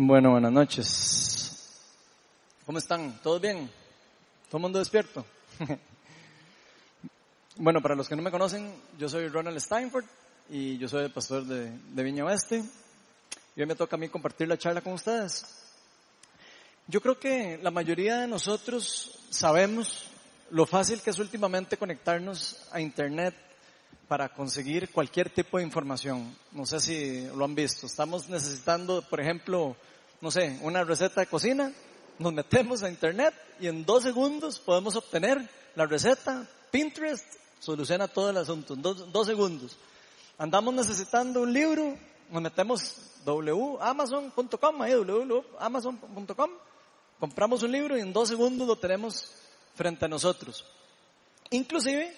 Bueno, buenas noches. ¿Cómo están? ¿Todo bien? ¿Todo mundo despierto? bueno, para los que no me conocen, yo soy Ronald Steinford y yo soy el pastor de, de Viña Oeste. Y hoy me toca a mí compartir la charla con ustedes. Yo creo que la mayoría de nosotros sabemos lo fácil que es últimamente conectarnos a Internet para conseguir cualquier tipo de información. No sé si lo han visto. Estamos necesitando, por ejemplo, no sé, una receta de cocina, nos metemos a internet y en dos segundos podemos obtener la receta. Pinterest soluciona todo el asunto en dos, segundos. Andamos necesitando un libro, nos metemos www.amazon.com, ahí www.amazon.com, compramos un libro y en dos segundos lo tenemos frente a nosotros. Inclusive,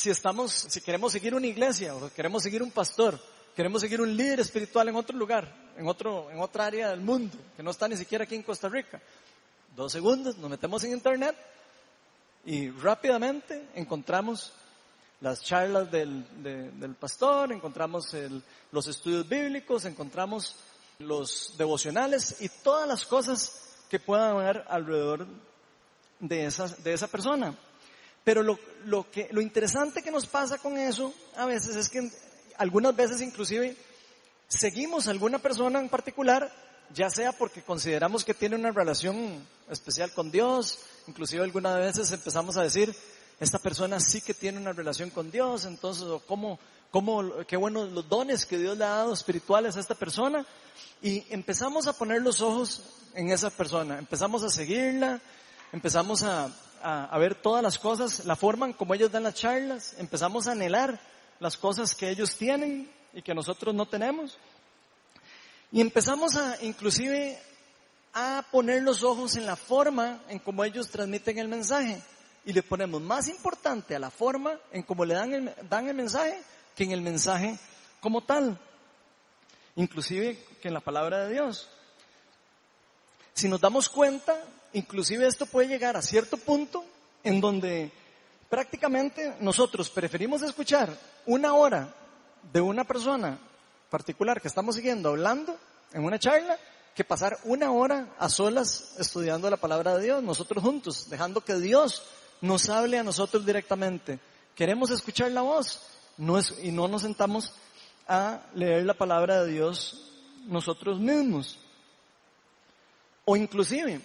si estamos, si queremos seguir una iglesia o queremos seguir un pastor, queremos seguir un líder espiritual en otro lugar, en otro, en otra área del mundo, que no está ni siquiera aquí en Costa Rica. Dos segundos, nos metemos en internet y rápidamente encontramos las charlas del, del pastor, encontramos los estudios bíblicos, encontramos los devocionales y todas las cosas que puedan haber alrededor de, esas, de esa persona. Pero lo, lo, que, lo interesante que nos pasa con eso a veces es que algunas veces inclusive seguimos a alguna persona en particular, ya sea porque consideramos que tiene una relación especial con Dios, inclusive algunas veces empezamos a decir, esta persona sí que tiene una relación con Dios, entonces, cómo, cómo, qué buenos los dones que Dios le ha dado espirituales a esta persona, y empezamos a poner los ojos en esa persona, empezamos a seguirla, empezamos a, a, ver todas las cosas, la forma en como ellos dan las charlas, empezamos a anhelar las cosas que ellos tienen y que nosotros no tenemos. Y empezamos a, inclusive, a poner los ojos en la forma en cómo ellos transmiten el mensaje. Y le ponemos más importante a la forma en cómo le dan el, dan el mensaje que en el mensaje como tal. Inclusive que en la palabra de Dios. Si nos damos cuenta, inclusive esto puede llegar a cierto punto en donde prácticamente nosotros preferimos escuchar una hora de una persona particular que estamos siguiendo hablando en una charla que pasar una hora a solas estudiando la palabra de Dios, nosotros juntos, dejando que Dios nos hable a nosotros directamente. Queremos escuchar la voz y no nos sentamos a leer la palabra de Dios nosotros mismos. O inclusive,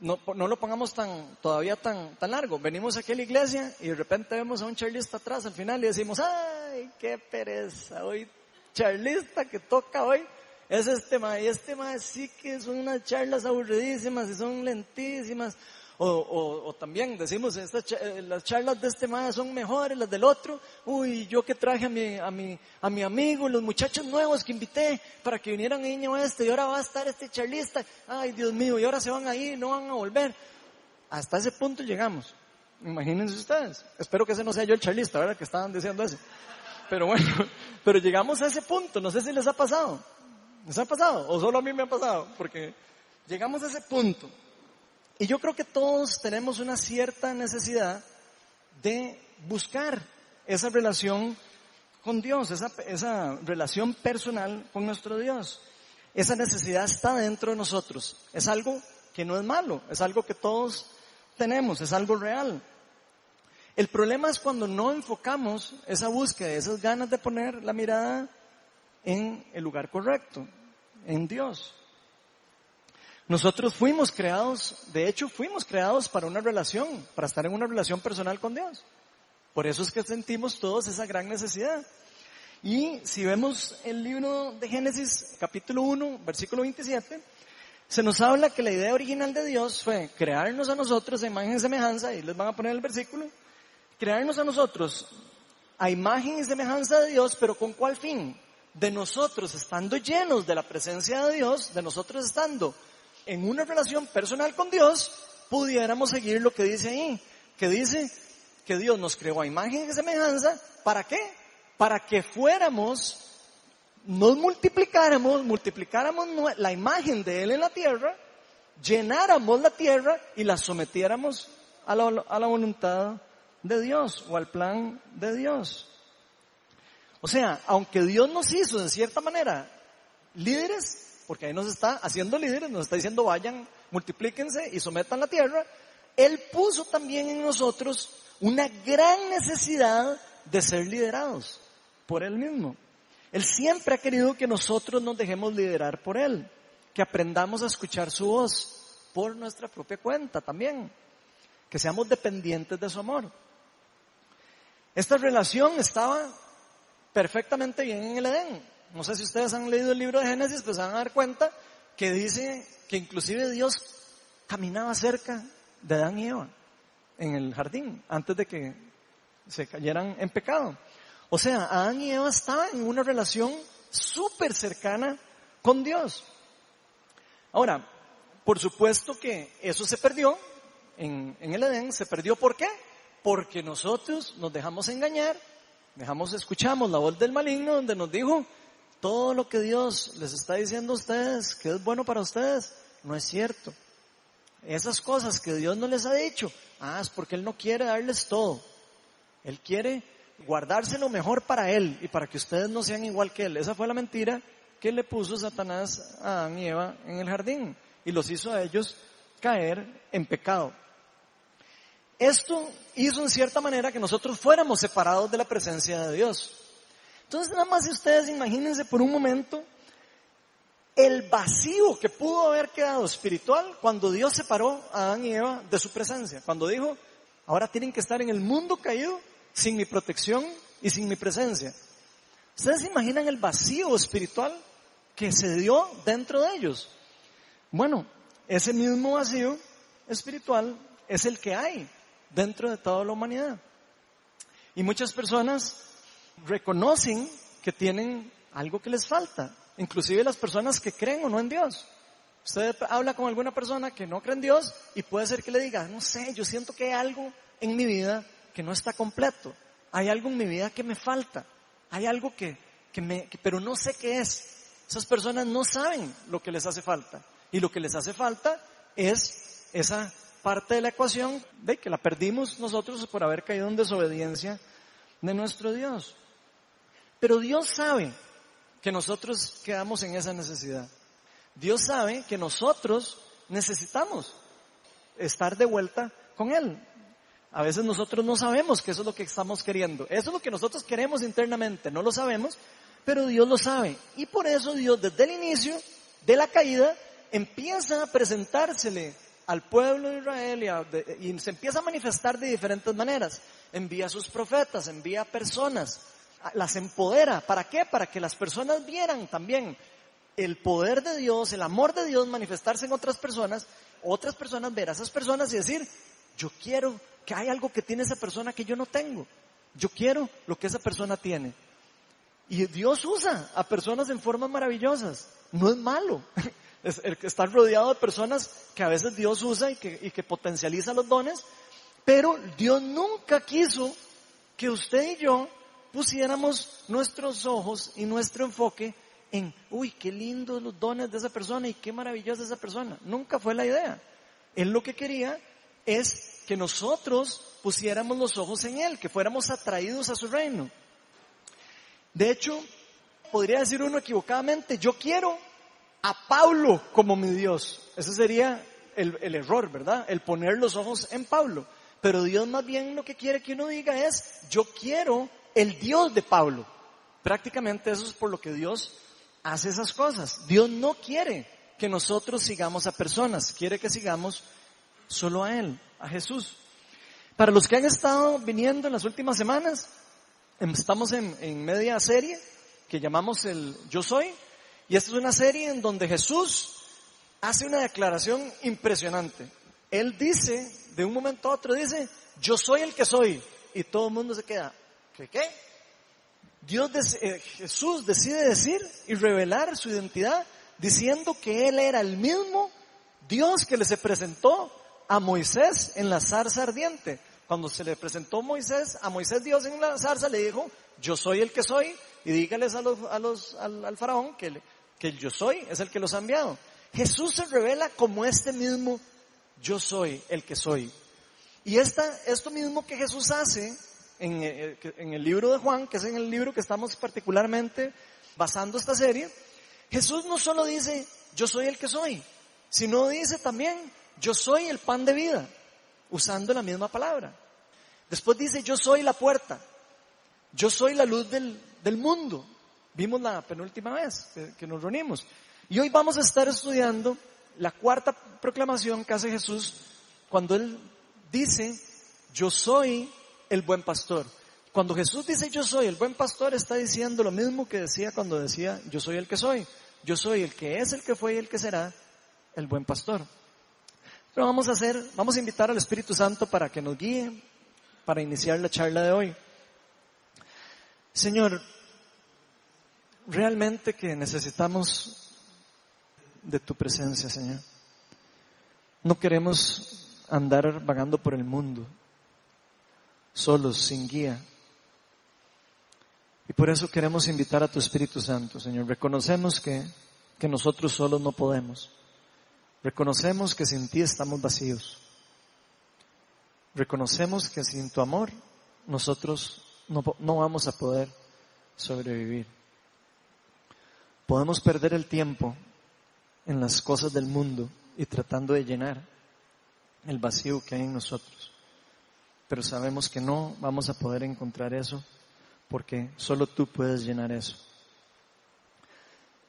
no, no, lo pongamos tan, todavía tan, tan largo. Venimos aquí a la iglesia y de repente vemos a un charlista atrás al final y decimos, ay, qué pereza, hoy charlista que toca hoy es este ma, y este ma sí que son unas charlas aburridísimas y son lentísimas, o, o, o también decimos, estas, eh, las charlas de este maestro son mejores, las del otro. Uy, yo que traje a mi, a mi, a mi amigo, los muchachos nuevos que invité para que vinieran Niño Este y ahora va a estar este charlista. Ay, Dios mío, y ahora se van a ir, no van a volver. Hasta ese punto llegamos. Imagínense ustedes. Espero que ese no sea yo el charlista, ¿verdad? Que estaban diciendo eso. Pero bueno, pero llegamos a ese punto. No sé si les ha pasado. ¿Les ha pasado? ¿O solo a mí me ha pasado? Porque llegamos a ese punto y yo creo que todos tenemos una cierta necesidad de buscar esa relación con Dios, esa, esa relación personal con nuestro Dios. Esa necesidad está dentro de nosotros. Es algo que no es malo, es algo que todos tenemos, es algo real. El problema es cuando no enfocamos esa búsqueda, esas ganas de poner la mirada en el lugar correcto, en Dios. Nosotros fuimos creados, de hecho fuimos creados para una relación, para estar en una relación personal con Dios. Por eso es que sentimos todos esa gran necesidad. Y si vemos el libro de Génesis, capítulo 1, versículo 27, se nos habla que la idea original de Dios fue crearnos a nosotros a imagen y semejanza, y les van a poner el versículo, crearnos a nosotros a imagen y semejanza de Dios, pero ¿con cuál fin? De nosotros estando llenos de la presencia de Dios, de nosotros estando en una relación personal con Dios, pudiéramos seguir lo que dice ahí, que dice que Dios nos creó a imagen y semejanza, ¿para qué? Para que fuéramos, nos multiplicáramos, multiplicáramos la imagen de Él en la tierra, llenáramos la tierra y la sometiéramos a la, a la voluntad de Dios o al plan de Dios. O sea, aunque Dios nos hizo de cierta manera líderes, porque ahí nos está haciendo líderes, nos está diciendo vayan, multiplíquense y sometan la tierra, Él puso también en nosotros una gran necesidad de ser liderados por Él mismo. Él siempre ha querido que nosotros nos dejemos liderar por Él, que aprendamos a escuchar su voz por nuestra propia cuenta también, que seamos dependientes de su amor. Esta relación estaba perfectamente bien en el Edén. No sé si ustedes han leído el libro de Génesis, pues van a dar cuenta que dice que inclusive Dios caminaba cerca de Adán y Eva en el jardín antes de que se cayeran en pecado. O sea, Adán y Eva estaban en una relación súper cercana con Dios. Ahora, por supuesto que eso se perdió en, en el Edén. ¿Se perdió por qué? Porque nosotros nos dejamos engañar, dejamos, escuchamos la voz del maligno donde nos dijo, todo lo que Dios les está diciendo a ustedes, que es bueno para ustedes, no es cierto. Esas cosas que Dios no les ha dicho, ah, es porque Él no quiere darles todo. Él quiere guardarse lo mejor para Él y para que ustedes no sean igual que Él. Esa fue la mentira que le puso Satanás a Adán y Eva en el jardín y los hizo a ellos caer en pecado. Esto hizo en cierta manera que nosotros fuéramos separados de la presencia de Dios. Entonces nada más ustedes imagínense por un momento el vacío que pudo haber quedado espiritual cuando Dios separó a Adán y Eva de su presencia. Cuando dijo, ahora tienen que estar en el mundo caído sin mi protección y sin mi presencia. ¿Ustedes se imaginan el vacío espiritual que se dio dentro de ellos? Bueno, ese mismo vacío espiritual es el que hay dentro de toda la humanidad. Y muchas personas reconocen que tienen algo que les falta, inclusive las personas que creen o no en Dios. Usted habla con alguna persona que no cree en Dios y puede ser que le diga, no sé, yo siento que hay algo en mi vida que no está completo. Hay algo en mi vida que me falta. Hay algo que, que me, pero no sé qué es. Esas personas no saben lo que les hace falta. Y lo que les hace falta es esa parte de la ecuación de que la perdimos nosotros por haber caído en desobediencia de nuestro Dios. Pero Dios sabe que nosotros quedamos en esa necesidad. Dios sabe que nosotros necesitamos estar de vuelta con Él. A veces nosotros no sabemos que eso es lo que estamos queriendo. Eso es lo que nosotros queremos internamente, no lo sabemos, pero Dios lo sabe. Y por eso Dios desde el inicio de la caída empieza a presentársele al pueblo de Israel y, se empieza a manifestar de diferentes maneras. Envía a sus profetas, envía a personas, las empodera. ¿Para qué? Para que las personas vieran también el poder de Dios, el amor de Dios manifestarse en otras personas, otras personas ver a esas personas y decir, yo quiero que hay algo que tiene esa persona que yo no tengo. Yo quiero lo que esa persona tiene. Y Dios usa a personas en formas maravillosas. No es malo. Es estar rodeado de personas que a veces Dios usa y que, y que potencializa los dones. Pero Dios nunca quiso que usted y yo pusiéramos nuestros ojos y nuestro enfoque en, uy, qué lindos los dones de esa persona y qué maravillosa esa persona. Nunca fue la idea. Él lo que quería es que nosotros pusiéramos los ojos en Él, que fuéramos atraídos a su reino. De hecho, podría decir uno equivocadamente, yo quiero a Pablo como mi Dios. Ese sería el, error, ¿verdad? El poner los ojos en Pablo. Pero Dios más bien lo que quiere que uno diga es, yo quiero el Dios de Pablo. Prácticamente eso es por lo que Dios hace esas cosas. Dios no quiere que nosotros sigamos a personas, quiere que sigamos solo a Él, a Jesús. Para los que han estado viniendo en las últimas semanas, em, estamos en, en media serie que llamamos el Yo Soy, y esta es una serie en donde Jesús hace una declaración impresionante. Él dice, de un momento a otro, dice, yo soy el que soy, y todo el mundo se queda, ¿Qué? Dios, eh, Jesús decide decir y revelar su identidad diciendo que Él era el mismo Dios que le se presentó a Moisés en la zarza ardiente. Cuando se le presentó Moisés, a Moisés Dios en la zarza le dijo, yo soy el que soy, y dígales a los, a los, al, faraón que, que yo soy es el que los ha enviado. Jesús se revela como este mismo yo soy el que soy. Y esta, esto mismo que Jesús hace eh, en, el libro de Juan, que es en el libro que estamos particularmente basando esta serie, Jesús no solo dice, yo soy el que soy, sino dice también, yo soy el pan de vida, usando la misma palabra. Después dice, yo soy la puerta, yo soy la luz del, del mundo. Vimos la penúltima vez que, que nos reunimos. Y hoy vamos a estar estudiando la cuarta proclamación que hace Jesús cuando Él dice, yo soy el buen pastor. Cuando Jesús dice yo soy el buen pastor, está diciendo lo mismo que decía cuando decía yo soy el que soy. Yo soy el que es, el que fue y el que será el buen pastor. Pero vamos a hacer, vamos a invitar al Espíritu Santo para que nos guíe para iniciar la charla de hoy. Señor, realmente que necesitamos de tu presencia, Señor. No queremos andar vagando por el mundo, solos, sin guía. Y por eso queremos invitar a tu Espíritu Santo, Señor. Reconocemos que, que nosotros solos no podemos. Reconocemos que sin ti estamos vacíos. Reconocemos que sin tu amor nosotros no, no vamos a poder sobrevivir. Podemos perder el tiempo en las cosas del mundo y tratando de llenar el vacío que hay en nosotros. Pero sabemos que no vamos a poder encontrar eso porque solo tú puedes llenar eso.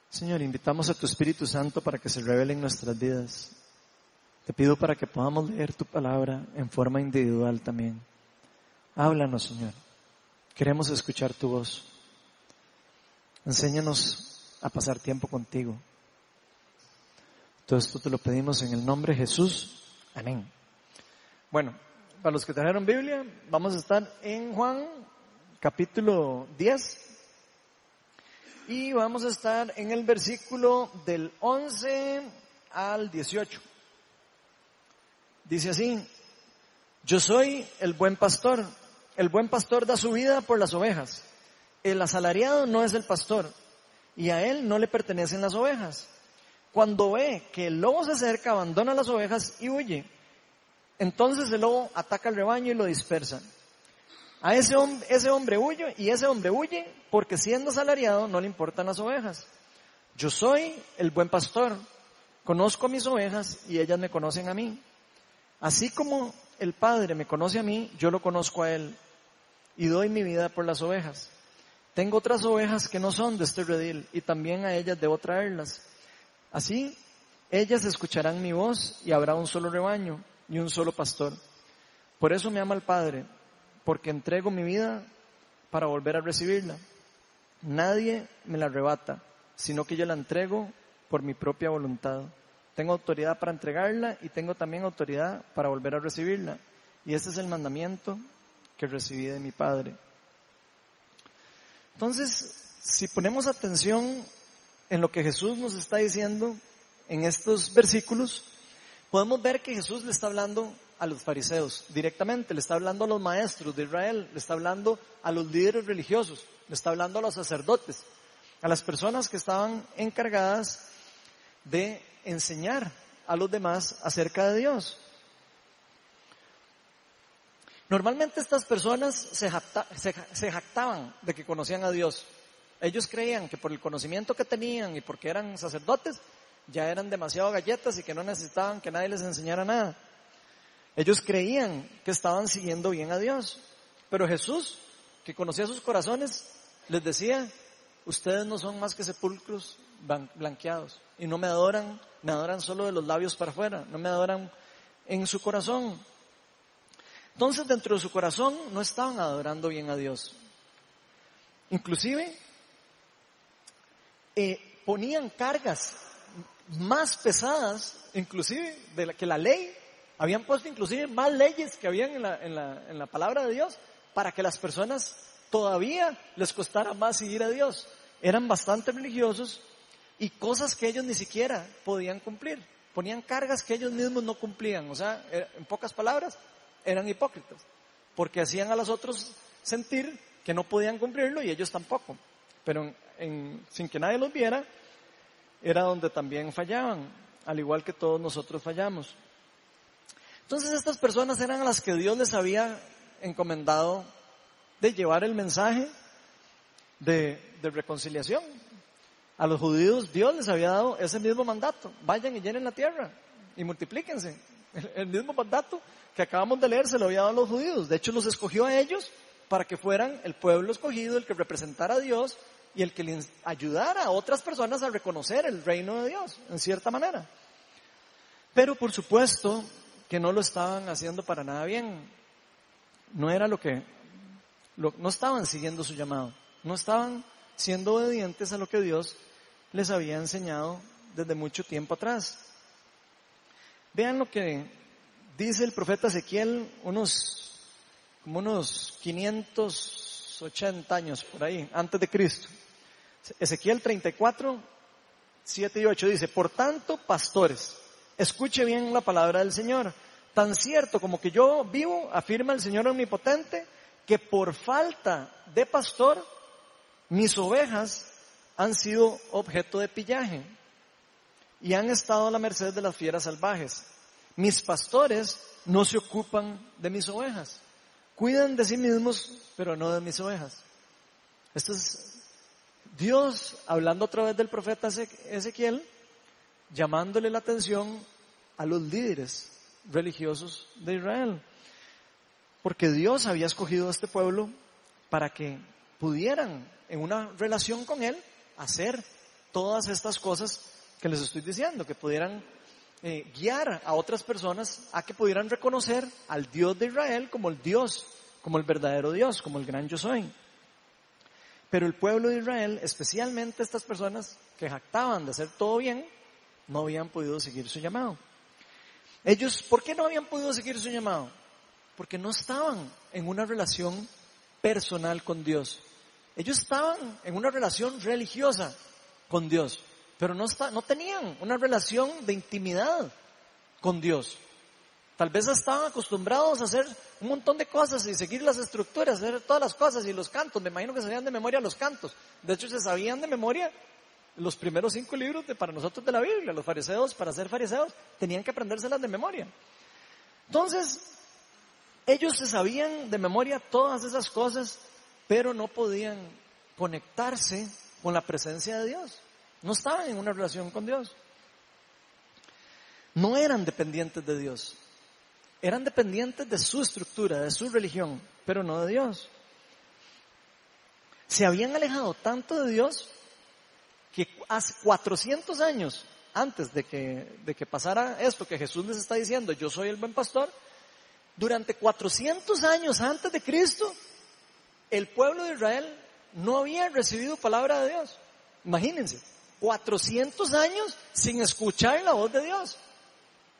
Señor, invitamos a tu Espíritu Santo para que se revele en nuestras vidas. Te pido para que podamos leer tu palabra en forma individual también. Háblanos, Señor. Queremos escuchar tu voz. Enséñanos a pasar tiempo contigo. Todo esto te lo pedimos en el nombre de Jesús. Amén. Bueno, para los que trajeron Biblia, vamos a estar en Juan capítulo 10 y vamos a estar en el versículo del 11 al 18. Dice así, yo soy el buen pastor, el buen pastor da su vida por las ovejas, el asalariado no es el pastor y a él no le pertenecen las ovejas. Cuando ve que el lobo se acerca, abandona las ovejas y huye. Entonces el lobo ataca al rebaño y lo dispersa. A ese, hombre, huye y ese hombre huye porque siendo asalariado no le importan las ovejas. Yo soy el buen pastor, conozco mis ovejas y ellas me conocen a mí. Así como el Padre me conoce a mí, yo lo conozco a Él y doy mi vida por las ovejas. Tengo otras ovejas que no son de este redil y también a ellas debo traerlas. Así, ellas escucharán mi voz y habrá un solo rebaño y un solo pastor. Por eso me ama el Padre, porque entrego mi vida para volver a recibirla. Nadie me la arrebata, sino que yo la entrego por mi propia voluntad. Tengo autoridad para entregarla y tengo también autoridad para volver a recibirla. Y ese es el mandamiento que recibí de mi Padre. Entonces, si ponemos atención en lo que Jesús nos está diciendo en estos versículos, podemos ver que Jesús le está hablando a los fariseos directamente, le está hablando a los maestros de Israel, le está hablando a los líderes religiosos, le está hablando a los sacerdotes, a las personas que estaban encargadas de enseñar a los demás acerca de Dios. Normalmente estas personas se, jactaban de que conocían a Dios. Ellos creían que por el conocimiento que tenían y porque eran sacerdotes, ya eran demasiado galletas y que no necesitaban que nadie les enseñara nada. Ellos creían que estaban siguiendo bien a Dios. Pero Jesús, que conocía sus corazones, les decía, ustedes no son más que sepulcros blanqueados y no me adoran, me adoran solo de los labios para afuera, no me adoran en su corazón. Entonces dentro de su corazón no estaban adorando bien a Dios. Inclusive eh, ponían cargas más pesadas, inclusive de la, que la ley. Habían puesto inclusive más leyes que habían en la, en la, en la palabra de Dios para que las personas todavía les costara más seguir a Dios. Eran bastante religiosos y cosas que ellos ni siquiera podían cumplir. Ponían cargas que ellos mismos no cumplían. O sea, eh, en pocas palabras, eran hipócritas, porque hacían a los otros sentir que no podían cumplirlo y ellos tampoco. Pero sin que nadie los viera, era donde también fallaban, al igual que todos nosotros fallamos. Entonces estas personas eran las que Dios les había encomendado de llevar el mensaje de, reconciliación. A los judíos Dios les había dado ese mismo mandato. Vayan y llenen la tierra y multiplíquense. El, mismo mandato que acabamos de leer se lo había dado a los judíos. De hecho, los escogió a ellos para que fueran el pueblo escogido, el que representara a Dios y el que les ayudara a otras personas a reconocer el reino de Dios, en cierta manera. Pero por supuesto que no lo estaban haciendo para nada bien. No era lo que, no estaban siguiendo su llamado. No estaban siendo obedientes a lo que Dios les había enseñado desde mucho tiempo atrás. Vean lo que dice el profeta Ezequiel unos, como unos 580 años por ahí, antes de Cristo. Ezequiel 34, 7 y 8 dice, por tanto, pastores, escuche bien la palabra del Señor. Tan cierto como que yo vivo, afirma el Señor omnipotente, que por falta de pastor, mis ovejas han sido objeto de pillaje y han estado a la merced de las fieras salvajes. Mis pastores no se ocupan de mis ovejas. Cuidan de sí mismos, pero no de mis ovejas. Esto es Dios hablando otra vez del profeta Ezequiel, llamándole la atención a los líderes religiosos de Israel. Porque Dios había escogido a este pueblo para que pudieran, en una relación con Él, hacer todas estas cosas que les estoy diciendo, que pudieran eh, guiar a otras personas a que pudieran reconocer al Dios de Israel como el Dios, como el verdadero Dios, como el gran yo soy. Pero el pueblo de Israel, especialmente estas personas que jactaban de hacer todo bien, no habían podido seguir su llamado. Ellos, ¿por qué no habían podido seguir su llamado? Porque no estaban en una relación personal con Dios. Ellos estaban en una relación religiosa con Dios, pero no, no tenían una relación de intimidad con Dios. Tal vez estaban acostumbrados a hacer un montón de cosas y seguir las estructuras, hacer todas las cosas y los cantos. Me imagino que sabían de memoria los cantos. De hecho, se sabían de memoria los primeros cinco libros de, para nosotros de la Biblia. Los fariseos, para ser fariseos, tenían que aprendérselas de memoria. Entonces, ellos se sabían de memoria todas esas cosas pero no podían conectarse con la presencia de Dios. No estaban en una relación con Dios. No eran dependientes de Dios. Eran dependientes de su estructura, de su religión, pero no de Dios. Se habían alejado tanto de Dios que hace 400 años antes de que, de que pasara esto que Jesús les está diciendo, yo soy el buen pastor, durante 400 años antes de Cristo, el pueblo de Israel no había recibido palabra de Dios. Imagínense, 400 años sin escuchar la voz de Dios.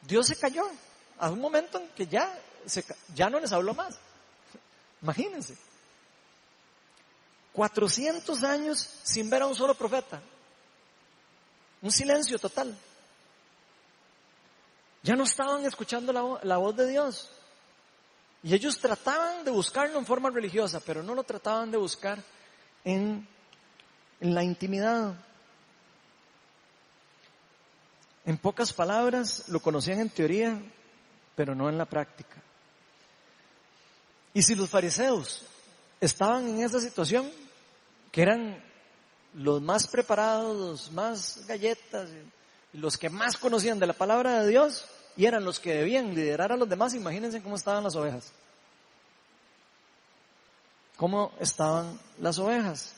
Dios se cayó a un momento en que ya, ya no les habló más. Imagínense. 400 años sin ver a un solo profeta. Un silencio total. Ya no estaban escuchando la, la voz de Dios. Y ellos trataban de buscarlo en forma religiosa, pero no lo trataban de buscar en, en la intimidad. En pocas palabras, lo conocían en teoría, pero no en la práctica. Y si los fariseos estaban en esa situación, que eran los más preparados, los más galletas, los que más conocían de la palabra de Dios, y eran los que debían liderar a los demás, imagínense cómo estaban las ovejas. Cómo estaban las ovejas.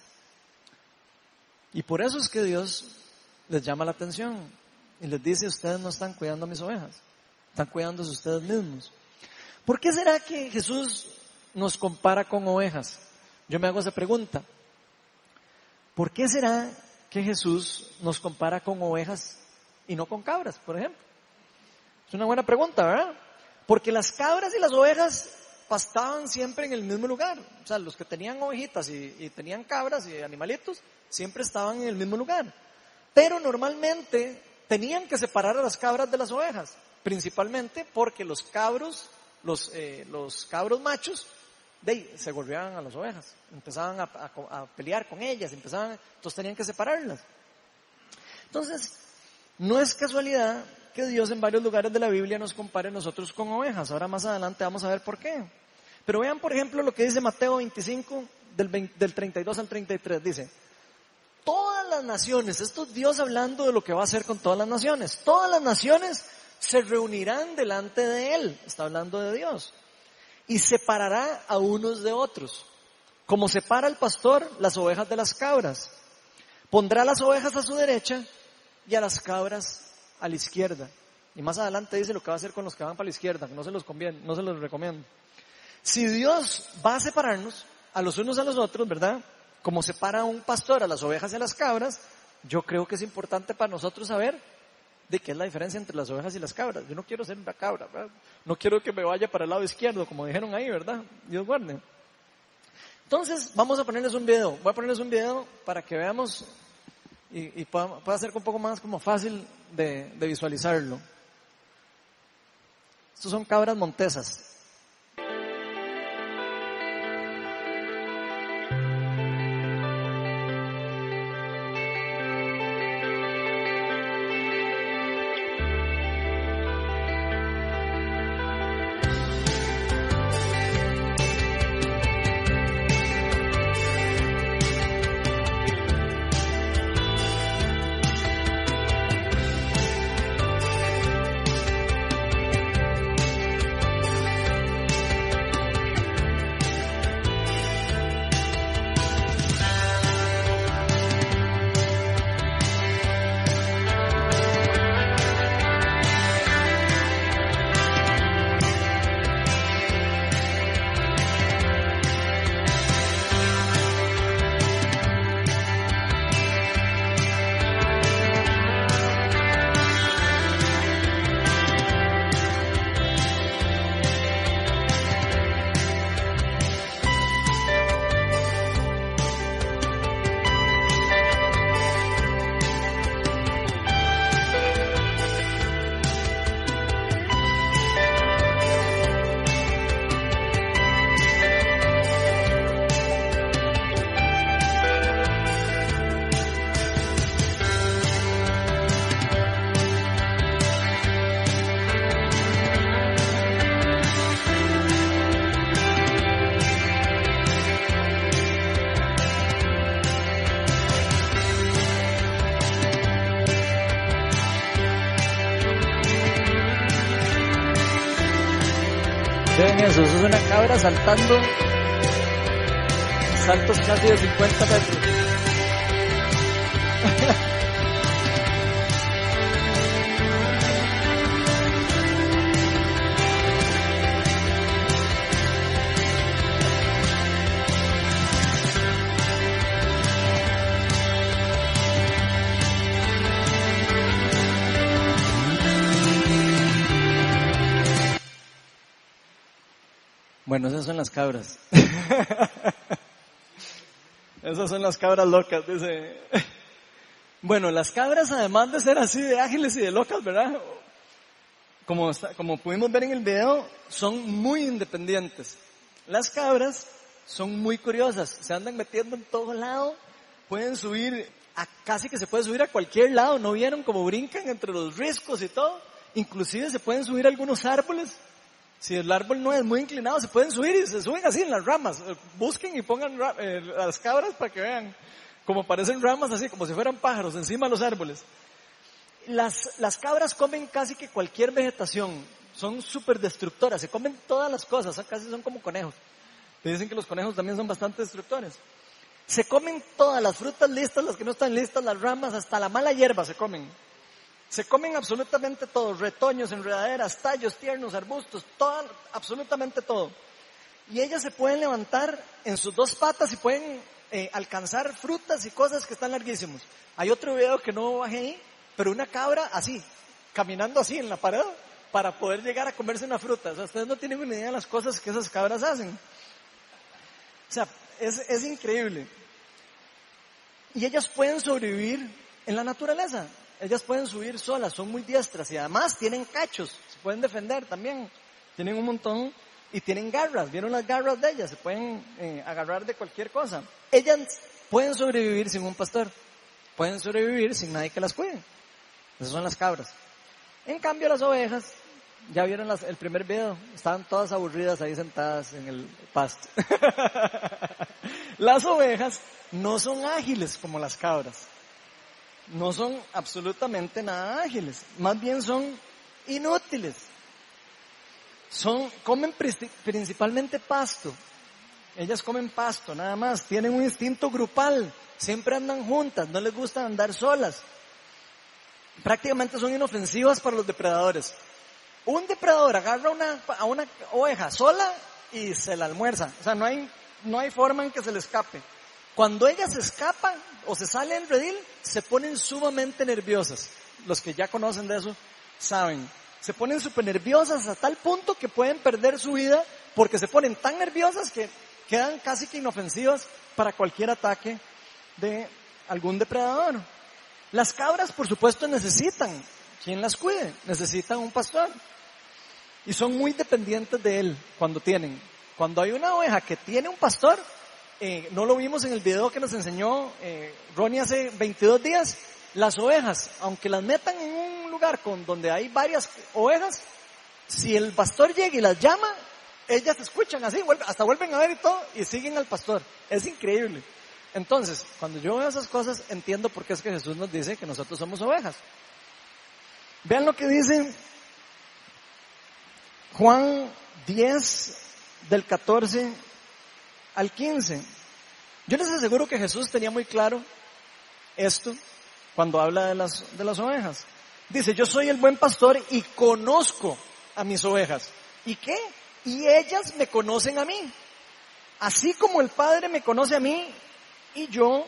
Y por eso es que Dios les llama la atención y les dice, ustedes no están cuidando a mis ovejas, están cuidándose ustedes mismos. ¿Por qué será que Jesús nos compara con ovejas? Yo me hago esa pregunta. ¿Por qué será que Jesús nos compara con ovejas y no con cabras, por ejemplo? Es una buena pregunta, ¿verdad? Porque las cabras y las ovejas pastaban siempre en el mismo lugar. O sea, los que tenían ovejitas y, tenían cabras y animalitos, siempre estaban en el mismo lugar. Pero normalmente tenían que separar a las cabras de las ovejas, principalmente porque los cabros, los, eh, los cabros machos, de, se golpeaban a las ovejas, empezaban a, a, pelear con ellas, empezaban, entonces tenían que separarlas. Entonces, no es casualidad que Dios en varios lugares de la Biblia nos compare nosotros con ovejas. Ahora más adelante vamos a ver por qué. Pero vean, por ejemplo, lo que dice Mateo 25, del, del 32 al 33. Dice, todas las naciones, esto es Dios hablando de lo que va a hacer con todas las naciones. Todas las naciones se reunirán delante de Él, está hablando de Dios, y separará a unos de otros, como separa el pastor las ovejas de las cabras. Pondrá las ovejas a su derecha y a las cabras a la izquierda. Y más adelante dice lo que va a hacer con los que van para la izquierda, no se los conviene, no se los recomiendo. Si Dios va a separarnos a los unos a los otros, ¿verdad? Como separa un pastor a las ovejas y a las cabras, yo creo que es importante para nosotros saber de qué es la diferencia entre las ovejas y las cabras. Yo no quiero ser una cabra, ¿verdad? No quiero que me vaya para el lado izquierdo, como dijeron ahí, ¿verdad? Dios guarde. Entonces, vamos a ponerles un video. Voy a ponerles un video para que veamos y, pueda, ser un poco más como fácil de, de visualizarlo. Estos son cabras montesas. Eso, eso es una cabra saltando saltos casi de 50 metros. Son las cabras. esas son las cabras locas, dice. Bueno, las cabras además de ser así de ágiles y de locas, ¿verdad? Como, como pudimos ver en el video, son muy independientes. Las cabras son muy curiosas, se andan metiendo en todo lado, pueden subir, a, casi que se puede subir a cualquier lado, ¿no vieron cómo brincan entre los riscos y todo? Inclusive se pueden subir algunos árboles si el árbol no es muy inclinado, se pueden subir y se suben así en las ramas. Eh, busquen y pongan eh, las cabras para que vean como parecen ramas así, como si fueran pájaros encima de los árboles. Las, las cabras comen casi que cualquier vegetación. Son súper destructoras, se comen todas las cosas, casi son como conejos. Te dicen que los conejos también son bastante destructores. Se comen todas las frutas listas, las que no están listas, las ramas, hasta la mala hierba se comen. Se comen absolutamente todo, retoños, enredaderas, tallos tiernos, arbustos, todo, absolutamente todo. Y ellas se pueden levantar en sus dos patas y pueden eh, alcanzar frutas y cosas que están larguísimos. Hay otro video que no bajé ahí, pero una cabra así, caminando así en la pared para poder llegar a comerse una fruta. O sea, ustedes no tienen una idea de las cosas que esas cabras hacen. O sea, es, es increíble. Y ellas pueden sobrevivir en la naturaleza ellas pueden subir solas, son muy diestras y además tienen cachos, se pueden defender también. Tienen un montón y tienen garras, vieron las garras de ellas, se pueden eh, agarrar de cualquier cosa. Ellas pueden sobrevivir sin un pastor, pueden sobrevivir sin nadie que las cuide. Esas son las cabras. En cambio las ovejas, ya vieron el primer video, estaban todas aburridas ahí sentadas en el pasto. las ovejas no son ágiles como las cabras. No son absolutamente nada ágiles, más bien son inútiles. Son, comen principalmente pasto. Ellas comen pasto, nada más. Tienen un instinto grupal. Siempre andan juntas, no les gusta andar solas. Prácticamente son inofensivas para los depredadores. Un depredador agarra una, a una oveja sola y se la almuerza. O sea, no hay, no hay forma en que se le escape. Cuando ellas escapan o se sale del redil, se ponen sumamente nerviosas. Los que ya conocen de eso saben. Se ponen súper nerviosas a tal punto que pueden perder su vida porque se ponen tan nerviosas que quedan casi que inofensivas para cualquier ataque de algún depredador. Las cabras, por supuesto, necesitan quien las cuide, necesitan un pastor. Y son muy dependientes de él cuando tienen. Cuando hay una oveja que tiene un pastor, eh, no lo vimos en el video que nos enseñó eh, Ronnie hace 22 días, las ovejas, aunque las metan en un lugar con donde hay varias ovejas, si el pastor llega y las llama, ellas escuchan así, hasta vuelven a ver y todo y siguen al pastor. Es increíble. Entonces, cuando yo veo esas cosas, entiendo por qué es que Jesús nos dice que nosotros somos ovejas. Vean lo que dice Juan 10 del 14 al 15. Yo les aseguro que Jesús tenía muy claro esto cuando habla de las, de las ovejas. Dice, yo soy el buen pastor y conozco a mis ovejas. ¿Y qué? Y ellas me conocen a mí. Así como el Padre me conoce a mí y yo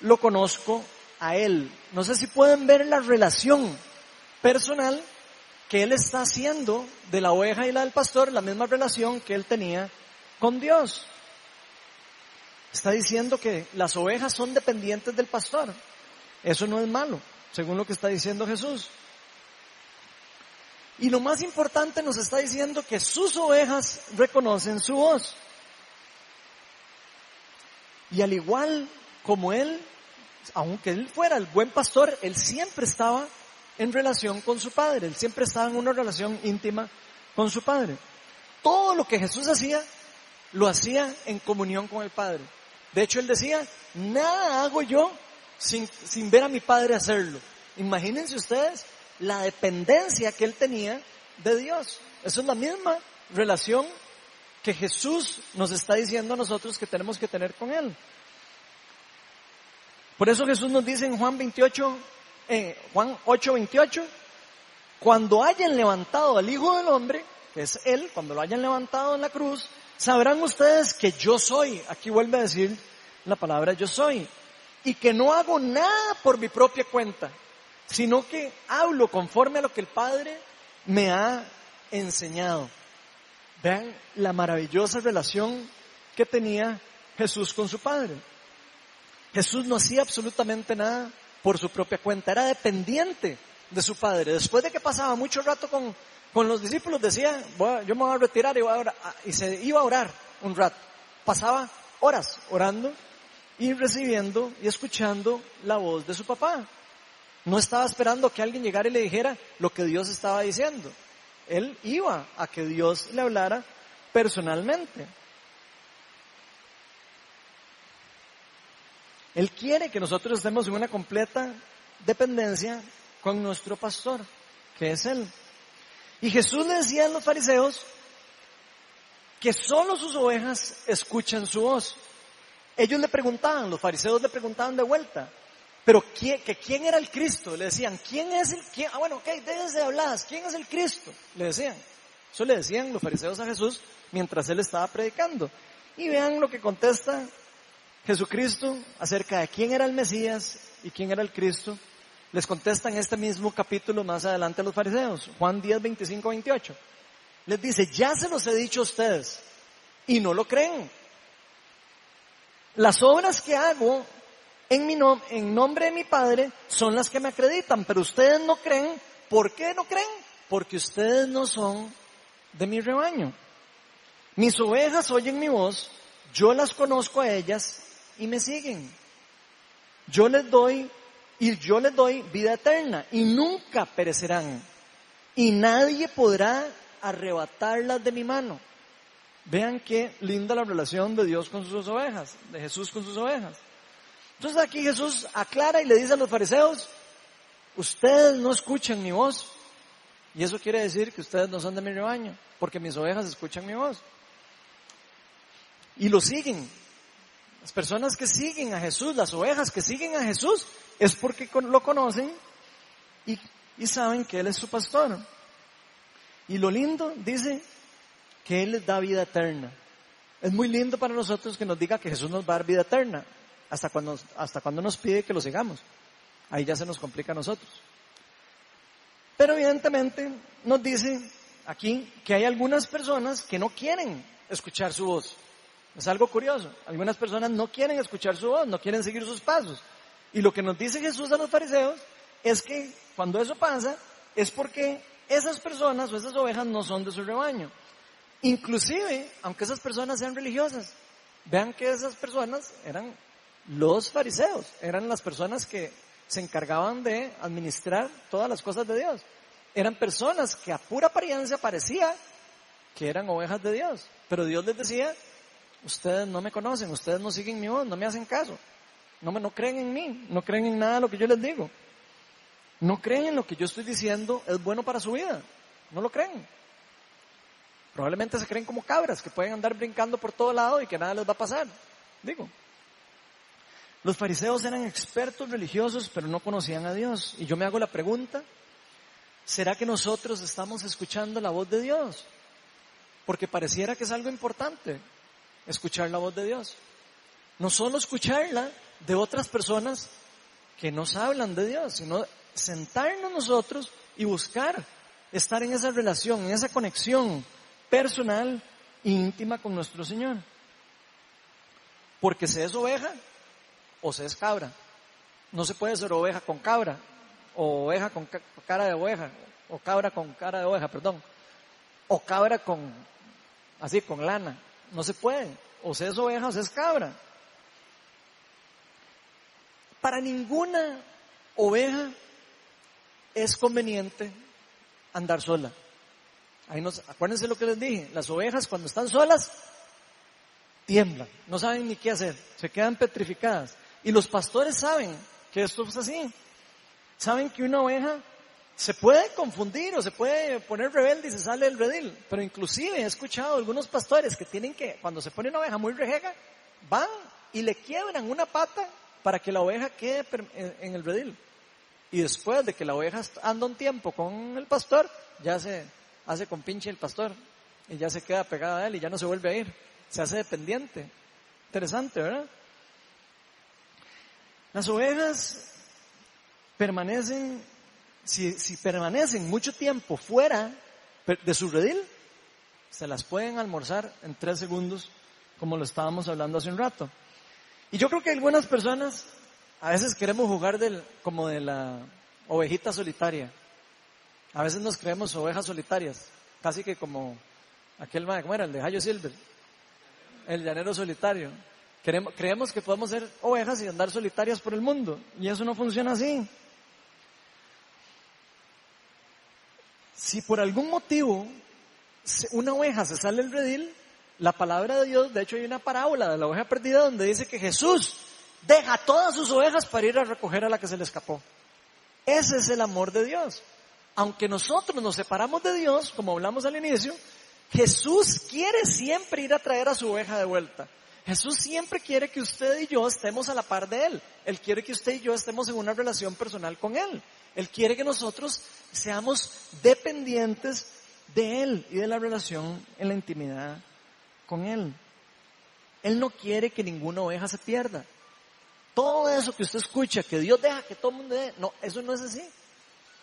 lo conozco a Él. No sé si pueden ver la relación personal que Él está haciendo de la oveja y la del pastor, la misma relación que Él tenía con Dios. Está diciendo que las ovejas son dependientes del pastor. Eso no es malo, según lo que está diciendo Jesús. Y lo más importante nos está diciendo que sus ovejas reconocen su voz. Y al igual como él, aunque él fuera el buen pastor, él siempre estaba en relación con su padre, él siempre estaba en una relación íntima con su padre. Todo lo que Jesús hacía, lo hacía en comunión con el Padre. De hecho, él decía, nada hago yo sin, sin ver a mi padre hacerlo. Imagínense ustedes la dependencia que él tenía de Dios. Esa es la misma relación que Jesús nos está diciendo a nosotros que tenemos que tener con Él. Por eso Jesús nos dice en Juan 28, eh, Juan 8, 28, cuando hayan levantado al Hijo del Hombre, que es Él, cuando lo hayan levantado en la cruz, sabrán ustedes que yo soy, aquí vuelve a decir la palabra yo soy, y que no hago nada por mi propia cuenta, sino que hablo conforme a lo que el Padre me ha enseñado. Vean la maravillosa relación que tenía Jesús con su Padre. Me no hacía absolutamente nada por su propia cuenta, era dependiente de su Padre. Después de que pasaba mucho rato con, con los discípulos decía, yo me voy a retirar y, voy a orar, y se iba a orar un rato. Pasaba horas orando y recibiendo y escuchando la voz de su papá. No estaba esperando que alguien llegara y le dijera lo que Dios estaba diciendo. Él iba a que Dios le hablara personalmente. Él quiere que nosotros estemos en una completa dependencia con nuestro pastor, que es Él. Y Jesús le decía a los fariseos que solo sus ovejas escuchan su voz. Ellos le preguntaban, los fariseos le preguntaban de vuelta, pero ¿quién, que quién era el Cristo? Le decían, ¿quién es el, quién? Ah, bueno, ok, déjense hablar, ¿quién es el Cristo? Le decían. Eso le decían los fariseos a Jesús mientras él estaba predicando. Y vean lo que contesta Jesucristo acerca de quién era el Mesías y quién era el Cristo les contesta en este mismo capítulo más adelante a los fariseos, Juan 10, 25, 28. Les dice, ya se los he dicho a ustedes y no lo creen. Las obras que hago en, mi en nombre de mi Padre son las que me acreditan, pero ustedes no creen. ¿Por qué no creen? Porque ustedes no son de mi rebaño. Mis ovejas oyen mi voz, yo las conozco a ellas y me siguen. Yo les doy y yo les doy vida eterna y nunca perecerán y nadie podrá arrebatarlas de mi mano. Vean qué linda la relación de Dios con sus ovejas, de Jesús con sus ovejas. Entonces aquí Jesús aclara y le dice a los fariseos, ustedes no escuchan mi voz. Y eso quiere decir que ustedes no son de mi rebaño, porque mis ovejas escuchan mi voz. Y lo siguen. Las personas que siguen a Jesús, las ovejas que siguen a Jesús, es porque lo conocen y, y saben que Él es su pastor. Y lo lindo, dice, que Él les da vida eterna. Es muy lindo para nosotros que nos diga que Jesús nos va a dar vida eterna, hasta cuando, hasta cuando nos pide que lo sigamos. Ahí ya se nos complica a nosotros. Pero evidentemente nos dice aquí que hay algunas personas que no quieren escuchar su voz. Es algo curioso. Algunas personas no quieren escuchar su voz, no quieren seguir sus pasos. Y lo que nos dice Jesús a los fariseos es que cuando eso pasa es porque esas personas o esas ovejas no son de su rebaño. Inclusive, aunque esas personas sean religiosas, vean que esas personas eran los fariseos, eran las personas que se encargaban de administrar todas las cosas de Dios. Eran personas que a pura apariencia parecía que eran ovejas de Dios, pero Dios les decía, ustedes no me conocen, ustedes no siguen mi voz, no me hacen caso, no, me, no creen en mí, no creen en nada de lo que yo les digo, no creen en lo que yo estoy diciendo es bueno para su vida, no lo creen. Probablemente se creen como cabras que pueden andar brincando por todo lado y que nada les va a pasar. Digo, los fariseos eran expertos religiosos, pero no conocían a Dios. Y yo me hago la pregunta, ¿será que nosotros estamos escuchando la voz de Dios? Porque pareciera que es algo importante escuchar la voz de Dios. No solo escucharla de otras personas que nos hablan de Dios, sino sentarnos nosotros y buscar estar en esa relación, en esa conexión personal íntima con nuestro Señor. Porque se es oveja o se es cabra. No se puede ser oveja con cabra, o oveja con cara de oveja, o cabra con cara de oveja, perdón, o cabra con, así, con lana. No se puede. O se es oveja o se es cabra. Para ninguna oveja es conveniente andar sola. Ahí nos, acuérdense lo que les dije, las ovejas cuando están solas tiemblan, no saben ni qué hacer, se quedan petrificadas. Y los pastores saben que esto es así. Saben que una oveja se puede confundir o se puede poner rebelde y se sale del redil. Pero inclusive he escuchado algunos pastores que tienen que, cuando se pone una oveja muy rejega, van y le quiebran una pata para que la oveja quede en el redil. Y después de que la oveja anda un tiempo con el pastor, ya se, hace con pinche el pastor y ya se queda pegada a él y ya no se vuelve a ir. Se hace dependiente. Interesante, ¿verdad? Las ovejas permanecen, si, si permanecen mucho tiempo fuera de su redil, se las pueden almorzar en tres segundos, como lo estábamos hablando hace un rato. Y yo creo que algunas personas a veces queremos jugar del, como de la ovejita solitaria. A veces nos creemos ovejas solitarias, casi que como aquel, ¿cómo era? El de Hayo Silver, el llanero solitario. Creemos, creemos que podemos ser ovejas y andar solitarias por el mundo, y eso no funciona así. Si por algún motivo una oveja se sale del redil, la palabra de Dios, de hecho hay una parábola de la oveja perdida donde dice que Jesús deja todas sus ovejas para ir a recoger a la que se le escapó. Ese es el amor de Dios aunque nosotros nos separamos de Dios, como hablamos al inicio, Jesús quiere siempre ir a traer a su oveja de vuelta. Jesús siempre quiere que usted y yo estemos a la par de Él. Él quiere que usted y yo estemos en una relación personal con Él. Él quiere que nosotros seamos dependientes de Él y de la relación en la intimidad con Él. Él no quiere que ninguna oveja se pierda. Todo eso que usted escucha, que Dios deja que todo el mundo dé, no, eso no es así.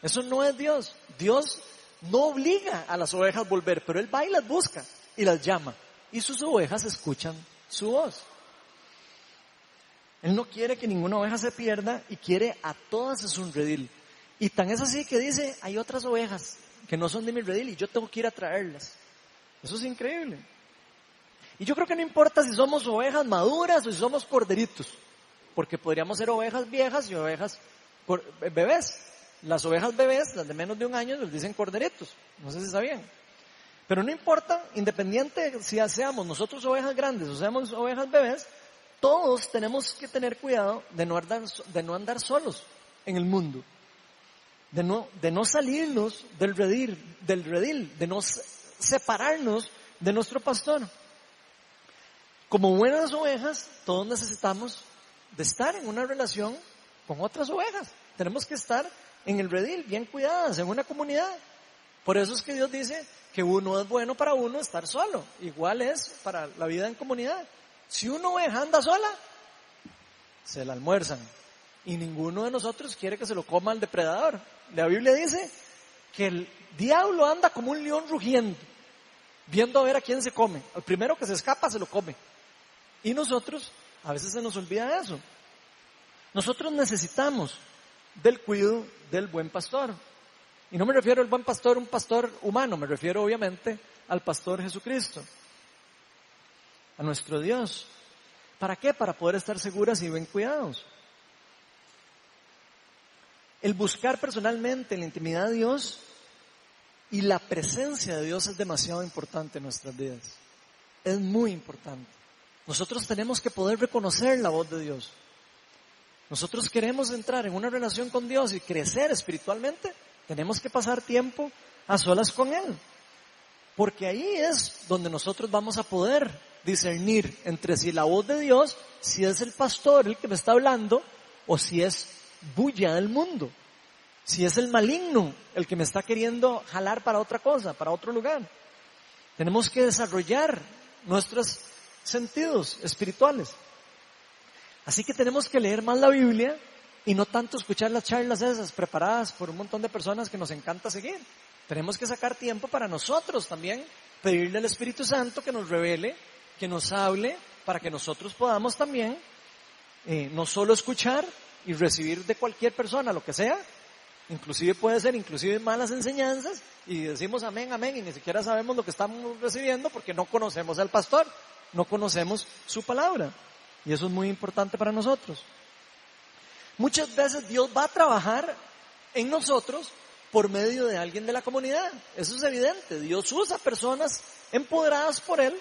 Eso no es Dios. Dios no obliga a las ovejas a volver, pero Él va y las busca y las llama. Y sus ovejas escuchan su voz. Él no quiere que ninguna oveja se pierda y quiere a todas en su redil. Y tan es así que dice, hay otras ovejas que no son de mi redil y yo tengo que ir a traerlas. Eso es increíble. Y yo creo que no importa si somos ovejas maduras o si somos corderitos, porque podríamos ser ovejas viejas y ovejas bebés. Las ovejas bebés, las de menos de un año, les dicen corderitos. No sé si sabían. Pero no importa, independiente si seamos nosotros ovejas grandes o seamos ovejas bebés, todos tenemos que tener cuidado de no andar, de no andar solos en el mundo. De no, de no salirnos del redil, del redil, de no separarnos de nuestro pastor. Como buenas ovejas, todos necesitamos de estar en una relación con otras ovejas. Tenemos que estar en el redil, bien cuidadas, en una comunidad. Por eso es que Dios dice que uno es bueno para uno estar solo. Igual es para la vida en comunidad. Si una oveja anda sola, se la almuerzan. Y ninguno de nosotros quiere que se lo coma el depredador. La Biblia dice que el diablo anda como un león rugiendo, viendo a ver a quién se come. El primero que se escapa se lo come. Y nosotros, a veces se nos olvida eso. Nosotros necesitamos del cuidado del buen pastor. Y no me refiero al buen pastor, un pastor humano, me refiero obviamente al pastor Jesucristo, a nuestro Dios. ¿Para qué? Para poder estar seguras y bien cuidados. El buscar personalmente la intimidad de Dios y la presencia de Dios es demasiado importante en nuestras vidas. Es muy importante. Nosotros tenemos que poder reconocer la voz de Dios. Nosotros queremos entrar en una relación con Dios y crecer espiritualmente, tenemos que pasar tiempo a solas con Él. Porque ahí es donde nosotros vamos a poder discernir entre si la voz de Dios, si es el pastor el que me está hablando, o si es bulla del mundo. Si es el maligno el que me está queriendo jalar para otra cosa, para otro lugar. Tenemos que desarrollar nuestros sentidos espirituales. Así que tenemos que leer más la Biblia y no tanto escuchar las charlas esas preparadas por un montón de personas que nos encanta seguir. Tenemos que sacar tiempo para nosotros también, pedirle al Espíritu Santo que nos revele, que nos hable, para que nosotros podamos también eh, no solo escuchar y recibir de cualquier persona lo que sea, inclusive puede ser inclusive malas enseñanzas y decimos amén, amén y ni siquiera sabemos lo que estamos recibiendo porque no conocemos al pastor, no conocemos su palabra. Y eso es muy importante para nosotros. Muchas veces Dios va a trabajar en nosotros por medio de alguien de la comunidad. Eso es evidente. Dios usa personas empoderadas por Él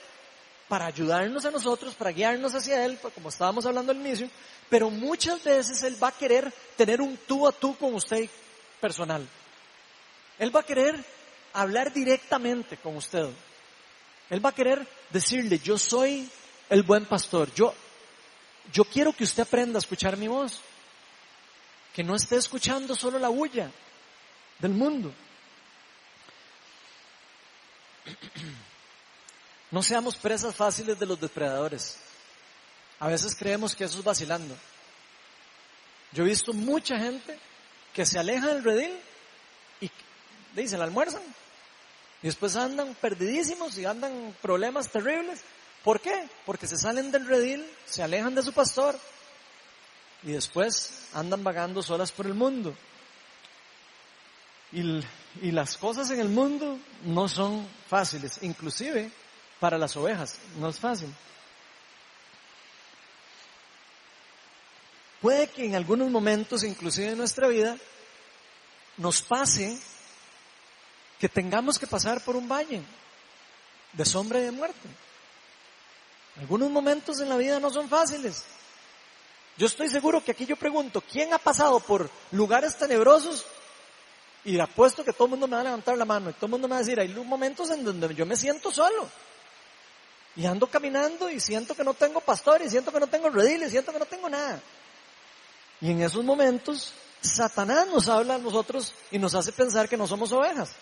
para ayudarnos a nosotros, para guiarnos hacia Él, pues, como estábamos hablando al inicio. Pero muchas veces Él va a querer tener un tú a tú con usted personal. Él va a querer hablar directamente con usted. Él va a querer decirle, yo soy el buen pastor. Yo yo quiero que usted aprenda a escuchar mi voz. Que no esté escuchando solo la bulla del mundo. No seamos presas fáciles de los depredadores. A veces creemos que eso es vacilando. Yo he visto mucha gente que se aleja del redil y dicen, la almuerzan. Y después andan perdidísimos y andan problemas terribles ¿Por qué? Porque se salen del redil, se alejan de su pastor y después andan vagando solas por el mundo. Y, y las cosas en el mundo no son fáciles, inclusive para las ovejas, no es fácil. Puede que en algunos momentos, inclusive en nuestra vida, nos pase que tengamos que pasar por un valle de sombra y de muerte. Algunos momentos en la vida no son fáciles. Yo estoy seguro que aquí yo pregunto, ¿quién ha pasado por lugares tenebrosos? Y apuesto que todo el mundo me va a levantar la mano y todo el mundo me va a decir, hay momentos en donde yo me siento solo. Y ando caminando y siento que no tengo pastor y siento que no tengo rediles, siento que no tengo nada. Y en esos momentos, Satanás nos habla a nosotros y nos hace pensar que no somos ovejas.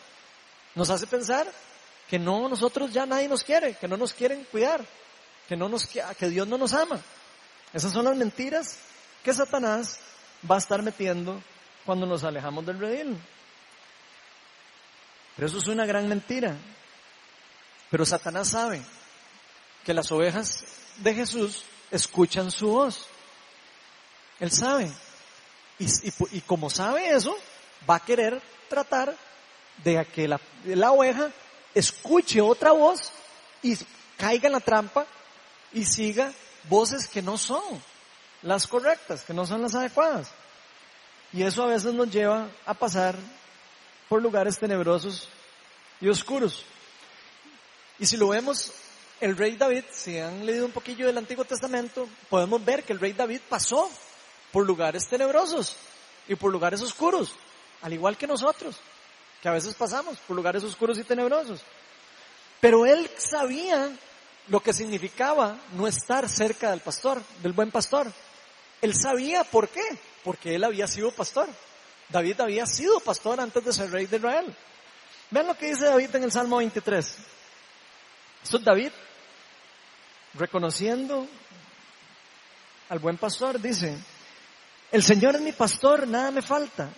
Nos hace pensar que no, nosotros ya nadie nos quiere, que no nos quieren cuidar que, no nos, que Dios no nos ama. Esas son las mentiras que Satanás va a estar metiendo cuando nos alejamos del redil. Pero eso es una gran mentira. Pero Satanás sabe que las ovejas de Jesús escuchan su voz. Él sabe. Y, como sabe eso, va a querer tratar de que la, la oveja escuche otra voz y caiga en la trampa y siga voces que no son las correctas, que no son las adecuadas. Y eso a veces nos lleva a pasar por lugares tenebrosos y oscuros. Y si lo vemos, el rey David, si han leído un poquillo del Antiguo Testamento, podemos ver que el rey David pasó por lugares tenebrosos y por lugares oscuros. al igual que nosotros, que a veces pasamos por lugares oscuros y tenebrosos. Pero él sabía lo que significaba no estar cerca del pastor, del buen pastor. Él sabía por qué, porque él había sido pastor. David había sido pastor antes de ser rey de Israel. Vean lo que dice David en el Salmo 23. Esto es David reconociendo al buen pastor, dice, el Señor es mi pastor, nada me falta.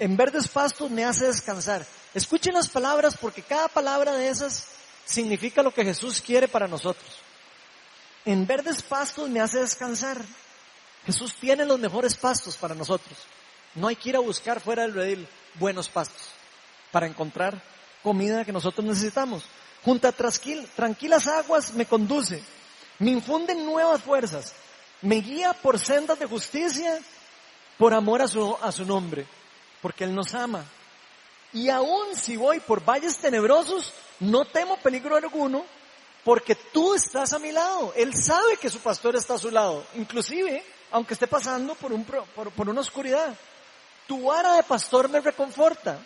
En verdes pastos me hace descansar. Escuchen las palabras porque cada palabra de esas significa lo que Jesús quiere para nosotros. En verdes pastos me hace descansar. Jesús tiene los mejores pastos para nosotros. No hay que ir a buscar fuera del redil buenos pastos para encontrar comida que nosotros necesitamos. Junto a tranquilas aguas me conduce, me infunden nuevas fuerzas, me guía por sendas de justicia, por amor a su, a su nombre, porque Él nos ama. Y aun si voy por valles tenebrosos, no temo peligro alguno, porque tú estás a mi lado. Él sabe que su pastor está a su lado, inclusive aunque esté pasando por, un, por, una oscuridad. Tu vara de pastor me reconforta.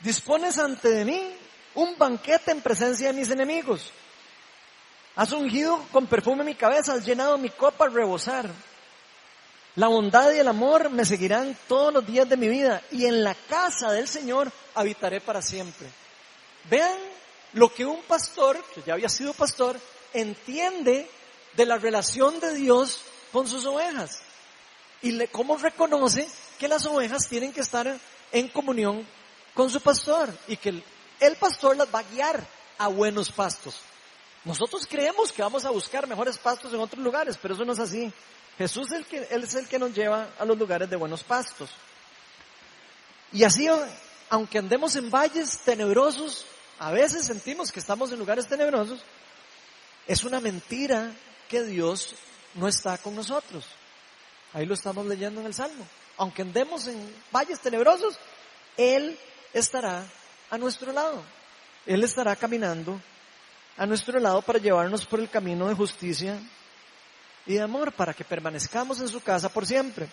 Dispones ante de mí un banquete en presencia de mis enemigos. Has ungido con perfume mi cabeza, has llenado mi copa al rebosar. La bondad y el amor me seguirán todos los días de mi vida y en la casa del Señor habitaré para siempre. Vean lo que un pastor, que ya había sido pastor, entiende de la relación de Dios con sus ovejas. Y le, cómo reconoce que las ovejas tienen que estar en comunión con su pastor y que el, pastor las va a guiar a buenos pastos. Nosotros creemos que vamos a buscar mejores pastos en otros lugares, pero eso no es así. Jesús es el que, es el que nos lleva a los lugares de buenos pastos. Y así, aunque andemos en valles tenebrosos, a veces sentimos que estamos en lugares tenebrosos, es una mentira que Dios no está con nosotros. Ahí lo estamos leyendo en el Salmo. Aunque andemos en valles tenebrosos, Él estará a nuestro lado. Él estará caminando a nuestro lado para llevarnos por el camino de justicia y de amor, para que permanezcamos en su casa por siempre.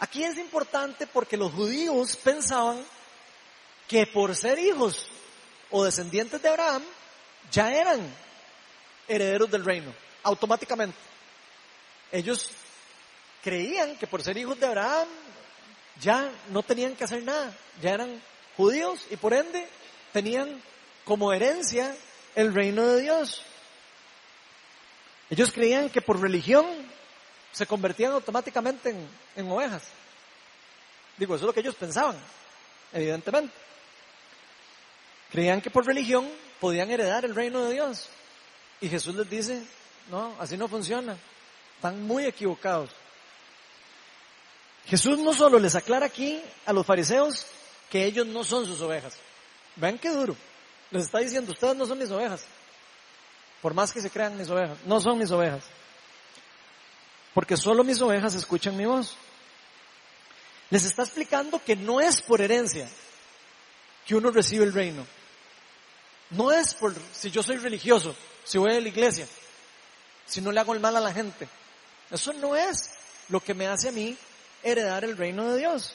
Aquí es importante porque los judíos pensaban que por ser hijos o descendientes de Abraham, ya eran herederos del reino, automáticamente. Ellos creían que por ser hijos de Abraham ya no tenían que hacer nada, ya eran judíos y por ende tenían como herencia el reino de Dios. Ellos creían que por religión se convertían automáticamente en, en ovejas. Digo, eso es lo que ellos pensaban, evidentemente. Creían que por religión podían heredar el reino de Dios. Y Jesús les dice, no, así no funciona. Están muy equivocados. Jesús no solo les aclara aquí a los fariseos que ellos no son sus ovejas. Vean qué duro. Les está diciendo, ustedes no son mis ovejas. Por más que se crean mis ovejas, no son mis ovejas. Porque solo mis ovejas escuchan mi voz. Les está explicando que no es por herencia que uno recibe el reino. No es por si yo soy religioso, si voy a la iglesia, si no le hago el mal a la gente. Eso no es lo que me hace a mí heredar el reino de Dios,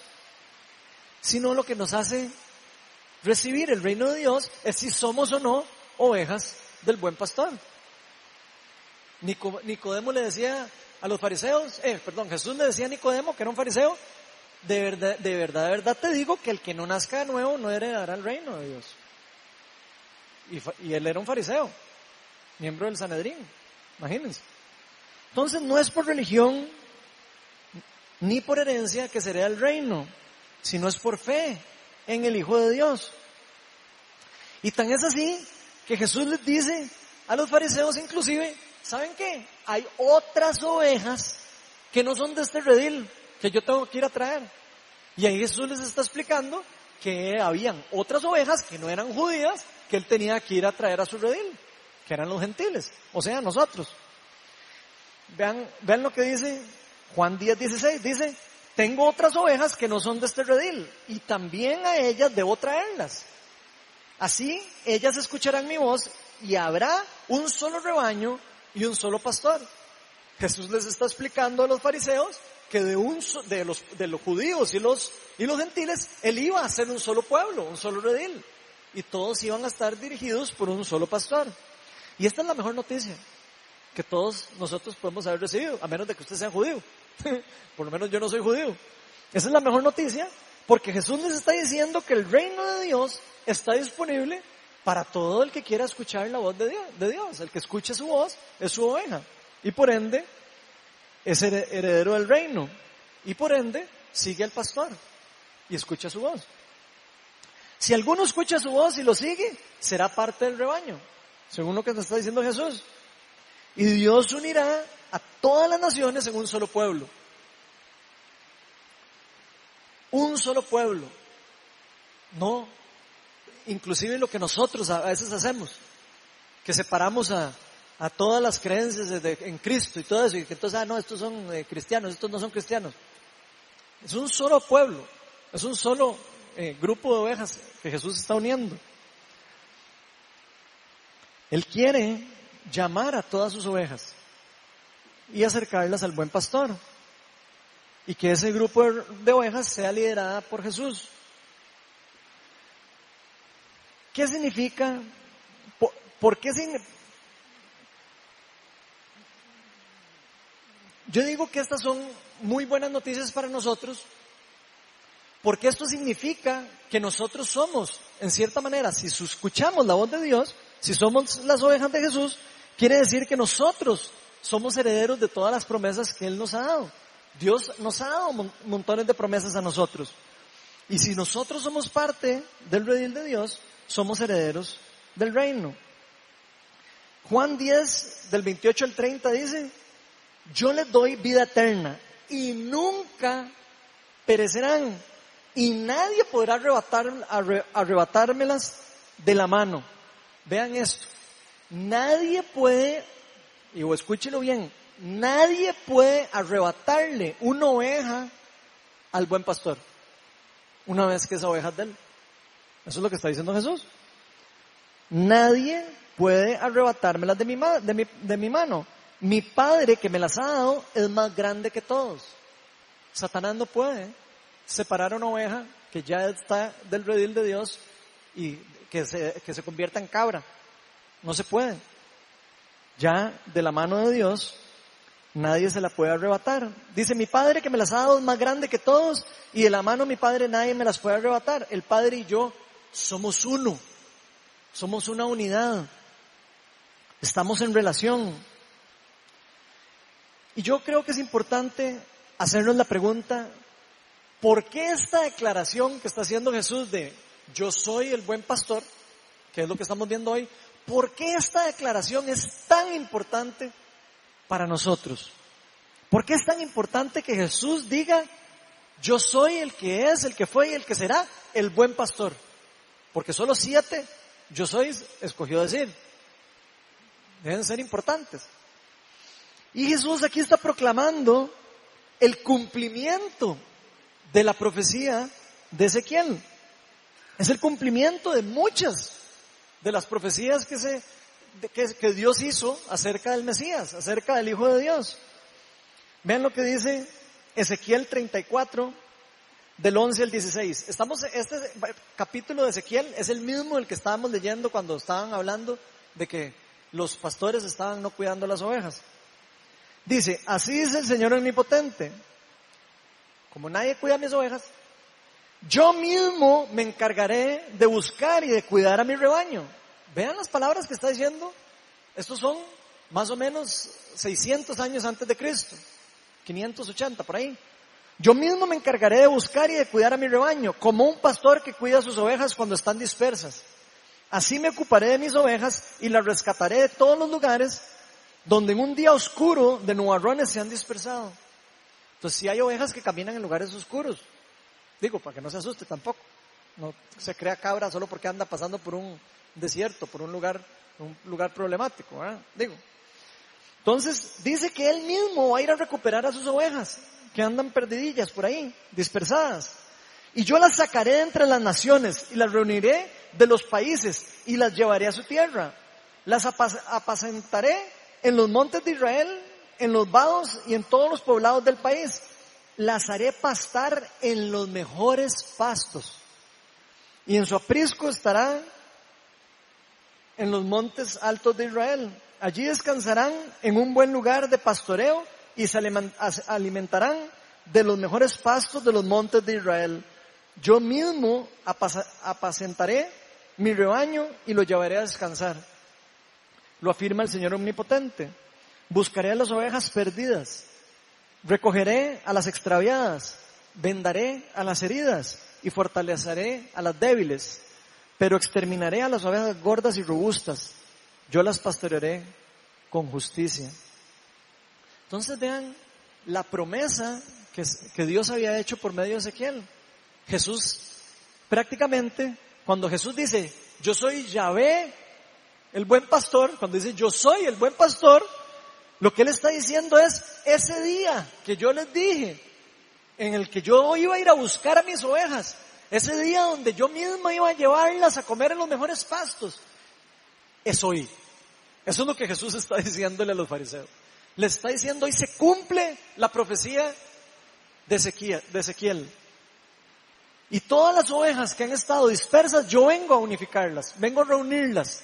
sino lo que nos hace recibir el reino de Dios es si somos o no ovejas del buen pastor. Nicodemo le decía a los fariseos, eh, perdón, Jesús le decía a Nicodemo, que era un fariseo, de verdad, de verdad, de verdad te digo que el que no nazca de nuevo no heredará el reino de Dios. Y, él era un fariseo, miembro del Sanedrín, imagínense. Entonces no es por religión ni por herencia que será el reino, sino es por fe en el Hijo de Dios. Y tan es así que Jesús les dice a los fariseos inclusive, ¿saben qué? Hay otras ovejas que no son de este redil, que yo tengo que ir a traer. Y ahí Jesús les está explicando que habían otras ovejas que no eran judías, que él tenía que ir a traer a su redil, que eran los gentiles, o sea, nosotros. Vean, vean lo que dice Juan 10, 16, dice, tengo otras ovejas que no son de este redil, y también a ellas debo traerlas. Así ellas escucharán mi voz y habrá un solo rebaño y un solo pastor. Jesús les está explicando a los fariseos que de, un, de, los, de los judíos y los, y los gentiles, él iba a ser un solo pueblo, un solo redil. Y todos iban a estar dirigidos por un solo pastor. Y esta es la mejor noticia que todos nosotros podemos haber recibido, a menos de que usted sea judío. por lo menos yo no soy judío. Esa es la mejor noticia, porque Jesús les está diciendo que el reino de Dios está disponible para todo el que quiera escuchar la voz de Dios. El que escuche su voz es su oveja. Y por ende, es heredero del reino. Y por ende, sigue al pastor y escucha su voz. Si alguno escucha su voz y lo sigue, será parte del rebaño, según lo que nos está diciendo Jesús. Y Dios unirá a todas las naciones en un solo pueblo. Un solo pueblo. No, inclusive lo que nosotros a veces hacemos, que separamos a, a todas las creencias en Cristo y todo eso, y que entonces, ah, no, estos son eh, cristianos, estos no son cristianos. Es un solo pueblo, es un solo eh, grupo de ovejas que Jesús está uniendo. Él quiere llamar a todas sus ovejas y acercarlas al buen pastor. Y que ese grupo de ovejas sea liderada por Jesús. ¿Qué significa? ¿Por, qué significa? Yo digo que estas son muy buenas noticias para nosotros, porque esto significa que nosotros somos, en cierta manera, si escuchamos la voz de Dios, si somos las ovejas de Jesús, quiere decir que nosotros somos herederos de todas las promesas que Él nos ha dado. Dios nos ha dado montones de promesas a nosotros. Y si nosotros somos parte del redil de Dios, somos herederos del reino. Juan 10, del 28 al 30 dice, yo les doy vida eterna y nunca perecerán y nadie podrá arrebatar, arrebatármelas de la mano. Vean esto, nadie puede, y escúchelo bien, nadie puede arrebatarle una oveja al buen pastor, una vez que esa oveja es de él. Eso es lo que está diciendo Jesús. Nadie puede arrebatármelas de mi mano. Mi Padre que me las ha dado es más grande que todos. Satanás no puede separar una oveja que ya está del redil de Dios y que se, que se convierta en cabra. No se puede. Ya de la mano de Dios nadie se la puede arrebatar. Dice, mi Padre que me las ha dado es más grande que todos y de la mano de mi Padre nadie me las puede arrebatar. El Padre y yo somos uno. Somos una unidad. Estamos en relación. Y yo creo que es importante hacernos la pregunta, ¿por qué esta declaración que está haciendo Jesús de yo soy el buen pastor, que es lo que estamos viendo hoy, ¿por qué esta declaración es tan importante para nosotros? ¿Por qué es tan importante que Jesús diga, yo soy el que es, el que fue y el que será el buen pastor? Porque solo siete, yo soy, escogió decir. Deben ser importantes. Y Jesús aquí está proclamando el cumplimiento de la profecía de Ezequiel. Es el cumplimiento de muchas de las profecías que, se, que, que Dios hizo acerca del Mesías, acerca del Hijo de Dios. Vean lo que dice Ezequiel 34, del 11 al 16. Estamos, este capítulo de Ezequiel es el mismo del que estábamos leyendo cuando estaban hablando de que los pastores estaban no cuidando las ovejas. Dice, así dice el Señor omnipotente, como nadie cuida mis ovejas, yo mismo me encargaré de buscar y de cuidar a mi rebaño. Vean las palabras que está diciendo. Estos son más o menos 600 años antes de Cristo, 580 por ahí. Yo mismo me encargaré de buscar y de cuidar a mi rebaño, como un pastor que cuida a sus ovejas cuando están dispersas. Así me ocuparé de mis ovejas y las rescataré de todos los lugares donde en un día oscuro de nubarrones se han dispersado. Entonces, si hay ovejas que caminan en lugares oscuros, digo, para que no se asuste tampoco, no se crea cabra solo porque anda pasando por un desierto, por un lugar, un lugar problemático, digo. Entonces, dice que él mismo va a ir a recuperar a sus ovejas que andan perdidillas por ahí, dispersadas. Y yo las sacaré entre las naciones y las reuniré de los países y las llevaré a su tierra. Las apacentaré en los montes de Israel, en los vados y en todos los poblados del país. Las haré pastar en los mejores pastos. Y en su aprisco estará en los montes altos de Israel. Allí descansarán en un buen lugar de pastoreo y se alimentarán de los mejores pastos de los montes de Israel. Yo mismo apacentaré mi rebaño y lo llevaré a descansar. Lo afirma el Señor Omnipotente. Buscaré a las ovejas perdidas, recogeré a las extraviadas, vendaré a las heridas y fortaleceré a las débiles, pero exterminaré a las ovejas gordas y robustas. Yo las pastorearé con justicia. Entonces vean la promesa que, que Dios había hecho por medio de Ezequiel. Jesús prácticamente, cuando Jesús dice, yo soy Yahvé, el buen pastor, cuando dice yo soy el buen pastor, lo que él está diciendo es, ese día que yo les dije, en el que yo iba a ir a buscar a mis ovejas, ese día donde yo mismo iba a llevarlas a comer en los mejores pastos, es hoy. Eso es lo que Jesús está diciéndole a los fariseos. Le está diciendo, hoy se cumple la profecía de Ezequiel, de Ezequiel. Y todas las ovejas que han estado dispersas, yo vengo a unificarlas, vengo a reunirlas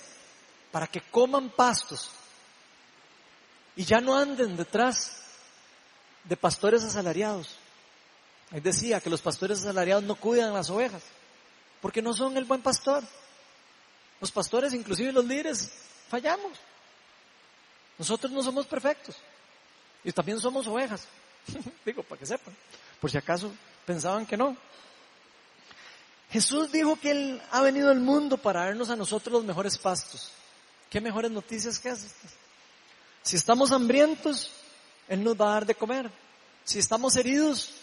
para que coman pastos y ya no anden detrás de pastores asalariados. Él decía que los pastores asalariados no cuidan las ovejas, porque no son el buen pastor. Los pastores, inclusive los líderes, fallamos. Nosotros no somos perfectos. Y también somos ovejas. Digo, para que sepan. Por si acaso pensaban que no. Jesús dijo que Él ha venido al mundo para darnos a nosotros los mejores pastos. ¿Qué mejores noticias que estas? Si estamos hambrientos, Él nos va a dar de comer. Si estamos heridos,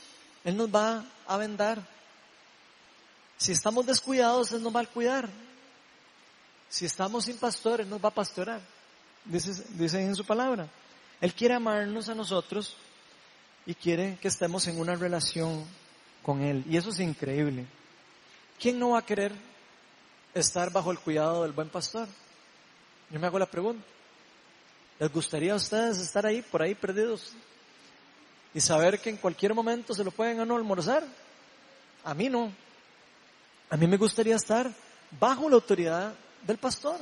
Él nos va a vendar. Si estamos descuidados, Él nos va a cuidar. Si estamos sin pastor, Él nos va a pastorar. Dice, dice en su palabra. Él quiere amarnos a nosotros y quiere que estemos en una relación con Él. Y eso es increíble. ¿Quién no va a querer estar bajo el cuidado del buen pastor? Yo me hago la pregunta. ¿Les gustaría a ustedes estar ahí, por ahí perdidos? Y saber que en cualquier momento se lo pueden a no almorzar. A mí no. A mí me gustaría estar bajo la autoridad del pastor,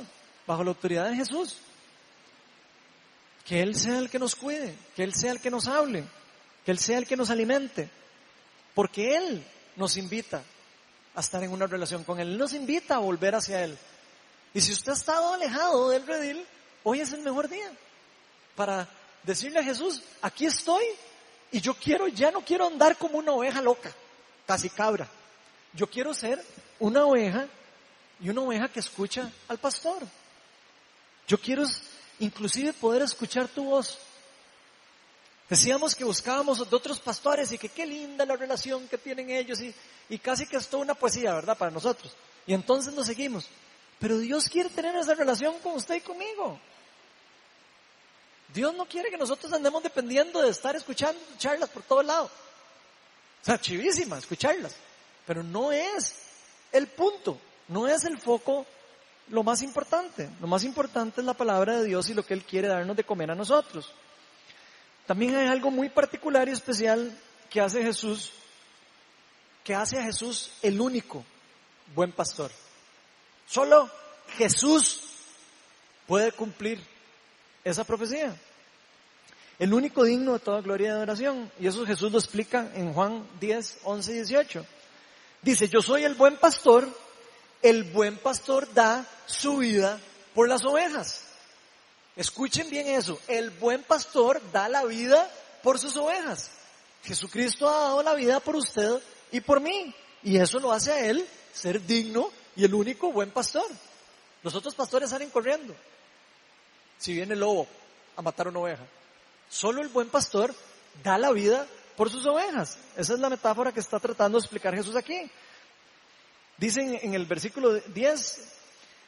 bajo la autoridad de Jesús. Que Él sea el que nos cuide, que Él sea el que nos hable, que Él sea el que nos alimente. Porque Él nos invita a estar en una relación con Él. Él nos invita a volver hacia Él. Y si usted ha estado alejado del redil, hoy es el mejor día para decirle a Jesús, aquí estoy y yo quiero, ya no quiero andar como una oveja loca, casi cabra. Yo quiero ser una oveja y una oveja que escucha al pastor. Yo quiero inclusive poder escuchar tu voz. Decíamos que buscábamos de otros pastores y que qué linda la relación que tienen ellos y, y casi que es toda una poesía, ¿verdad? Para nosotros. Y entonces nos seguimos. Pero Dios quiere tener esa relación con usted y conmigo. Dios no quiere que nosotros andemos dependiendo de estar escuchando charlas por todo lado. O sea, chivísima escucharlas. Pero no es el punto, no es el foco lo más importante. Lo más importante es la palabra de Dios y lo que Él quiere darnos de comer a nosotros. También hay algo muy particular y especial que hace Jesús, que hace a Jesús el único buen pastor. Solo Jesús puede cumplir esa profecía. El único digno de toda gloria y adoración. Y eso Jesús lo explica en Juan 10, 11 y 18. Dice, yo soy el buen pastor, el buen pastor da su vida por las ovejas. Escuchen bien eso, el buen pastor da la vida por sus ovejas. Jesucristo ha dado la vida por usted y por mí. Y eso lo hace a él ser digno y el único buen pastor. Los otros pastores salen corriendo. Si viene el lobo a matar una oveja. Solo el buen pastor da la vida por sus ovejas. Esa es la metáfora que está tratando de explicar Jesús aquí. Dicen en el versículo 10,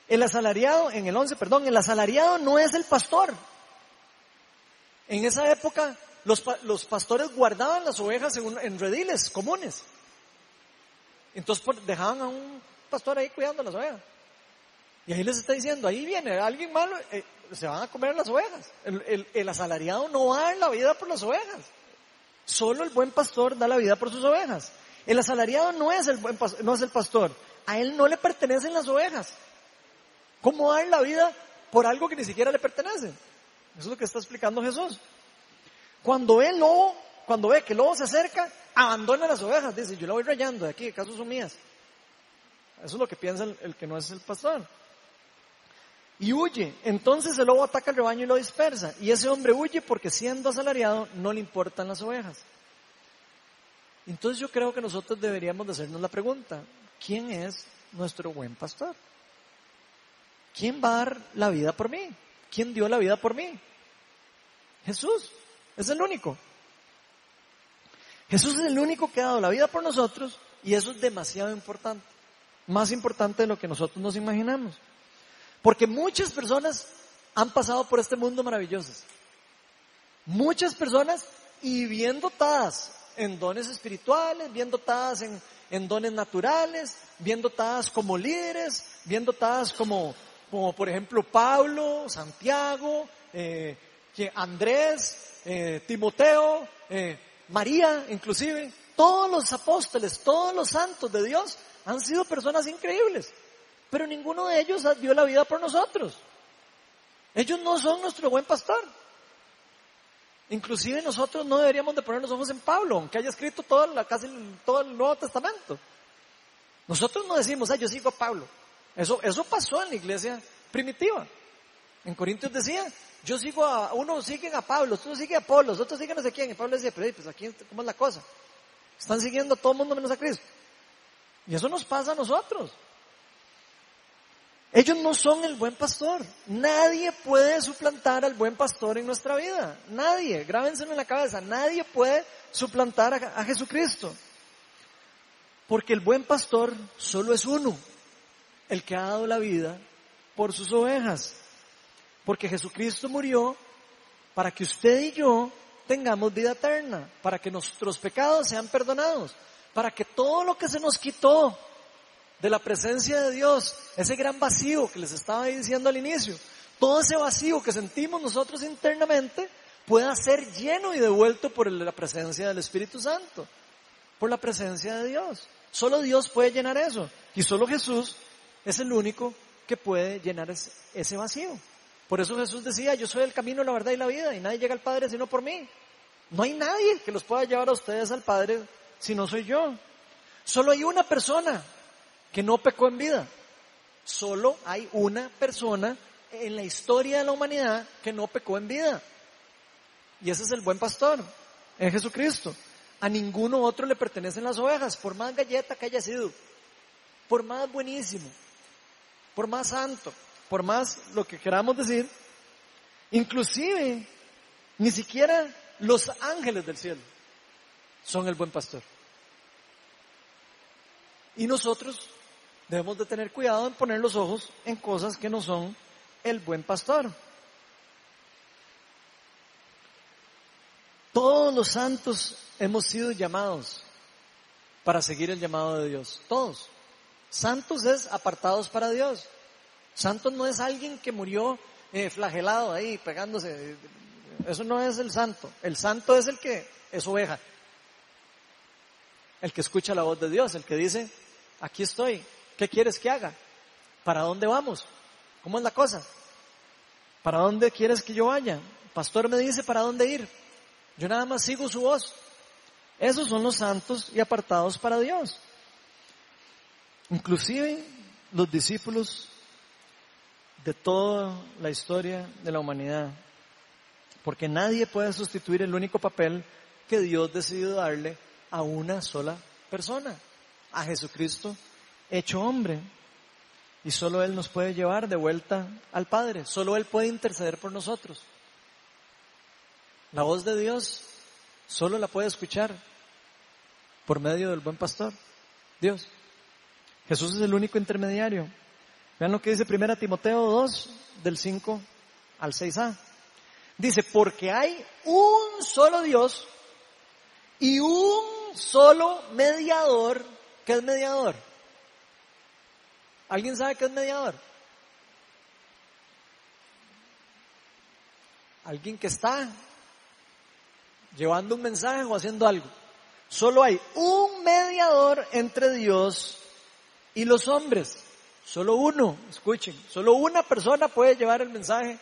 el asalariado, en el 11, perdón, el asalariado no es el pastor. En esa época los, los pastores guardaban las ovejas en, en rediles comunes. Entonces dejaban a un pastor ahí cuidando las ovejas. Y ahí les está diciendo, ahí viene alguien malo, eh, se van a comer las ovejas. El, el, asalariado no va en la vida por las ovejas. Solo el buen pastor da la vida por sus ovejas. El asalariado no es el, buen, no es el pastor. A él no le pertenecen las ovejas. ¿Cómo dar la vida por algo que ni siquiera le pertenece? Eso es lo que está explicando Jesús. Cuando ve el lobo, cuando ve que el lobo se acerca, abandona las ovejas. Dice, yo la voy rayando de aquí, ¿acaso son mías? Eso es lo que piensa el, que no es el pastor. Y huye. Entonces el lobo ataca al rebaño y lo dispersa. Y ese hombre huye porque siendo asalariado no le importan las ovejas. Entonces yo creo que nosotros deberíamos de hacernos la pregunta, ¿quién es nuestro buen pastor? ¿Quién va a dar la vida por mí? ¿Quién dio la vida por mí? Jesús. Es el único. Jesús es el único que ha dado la vida por nosotros y eso es demasiado importante. Más importante de lo que nosotros nos imaginamos. Porque muchas personas han pasado por este mundo maravilloso. Muchas personas y bien dotadas en dones espirituales, bien dotadas en, dones naturales, bien dotadas como líderes, bien dotadas como, como por ejemplo Pablo, Santiago, eh, Andrés, eh, Timoteo, eh, María inclusive, todos los apóstoles, todos los santos de Dios han sido personas increíbles, pero ninguno de ellos dio la vida por nosotros. Ellos no son nuestro buen pastor. Inclusive nosotros no deberíamos de poner los ojos en Pablo, aunque haya escrito todo, la, casi todo el Nuevo Testamento. Nosotros no decimos, ah, yo sigo a Pablo. Eso, eso pasó en la iglesia primitiva. En Corintios decía, yo sigo a, uno sigue a Pablo, otro sigue a Apolo, otros siguen a no sé quién. Y Pablo decía, pero pues aquí, ¿cómo es la cosa? Están siguiendo a todo el mundo menos a Cristo. Y eso nos pasa a nosotros. Ellos no son el buen pastor. Nadie puede suplantar al buen pastor en nuestra vida. Nadie. Grábenselo en la cabeza. Nadie puede suplantar a, Jesucristo. Porque el buen pastor solo es uno. El que ha dado la vida por sus ovejas. Porque Jesucristo murió para que usted y yo tengamos vida eterna, para que nuestros pecados sean perdonados, para que todo lo que se nos quitó de la presencia de Dios, ese gran vacío que les estaba diciendo al inicio, todo ese vacío que sentimos nosotros internamente pueda ser lleno y devuelto por la presencia del Espíritu Santo, por la presencia de Dios. Solo Dios puede llenar eso y solo Jesús es el único que puede llenar ese vacío. Por eso Jesús decía, yo soy el camino, la verdad y la vida, y nadie llega al Padre sino por mí. No hay nadie que los pueda llevar a ustedes al Padre si no soy yo. Solo hay una persona que no pecó en vida. Solo hay una persona en la historia de la humanidad que no pecó en vida. Y ese es el buen pastor, es Jesucristo. A ninguno otro le pertenecen las ovejas, por más galleta que haya sido, por más buenísimo, por más santo, por más lo que queramos decir, inclusive ni siquiera los ángeles del cielo son el buen pastor. Y nosotros debemos de tener cuidado en poner los ojos en cosas que no son el buen pastor. Todos los santos hemos sido llamados para seguir el llamado de Dios. Todos. Santos es apartados para Dios. Santo no es alguien que murió eh, flagelado ahí, pegándose. Eso no es el santo. El santo es el que es oveja. El que escucha la voz de Dios, el que dice, aquí estoy, ¿qué quieres que haga? ¿Para dónde vamos? ¿Cómo es la cosa? ¿Para dónde quieres que yo vaya? pastor me dice para dónde ir. Yo nada más sigo su voz. Esos son los santos y apartados para Dios. Inclusive los discípulos de toda la historia de la humanidad. Porque nadie puede sustituir el único papel que Dios decidió darle a una sola persona, a Jesucristo hecho hombre. Y solo Él nos puede llevar de vuelta al Padre, solo Él puede interceder por nosotros. La voz de Dios solo la puede escuchar por medio del buen pastor, Dios. Jesús es el único intermediario. Vean lo que dice 1 Timoteo 2, del 5 al 6a. Dice, porque hay un solo Dios y un solo mediador. ¿Qué es mediador? ¿Alguien sabe qué es mediador? Alguien que está llevando un mensaje o haciendo algo. Solo hay un mediador entre Dios y los hombres. Solo uno, escuchen, solo una persona puede llevar el mensaje,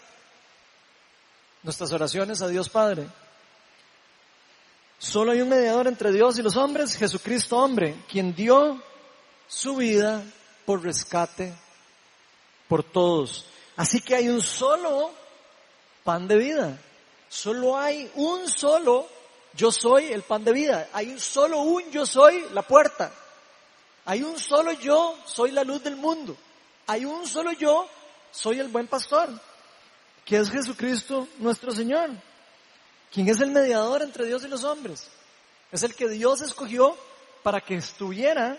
nuestras oraciones a Dios Padre. Solo hay un mediador entre Dios y los hombres, Jesucristo hombre, quien dio su vida por rescate por todos. Así que hay un solo pan de vida. Solo hay un solo yo soy el pan de vida. Hay un solo un yo soy la puerta. Hay un solo yo soy la luz del mundo. Hay un solo yo soy el buen pastor, que es Jesucristo nuestro Señor, quien es el mediador entre Dios y los hombres. Es el que Dios escogió para que estuviera,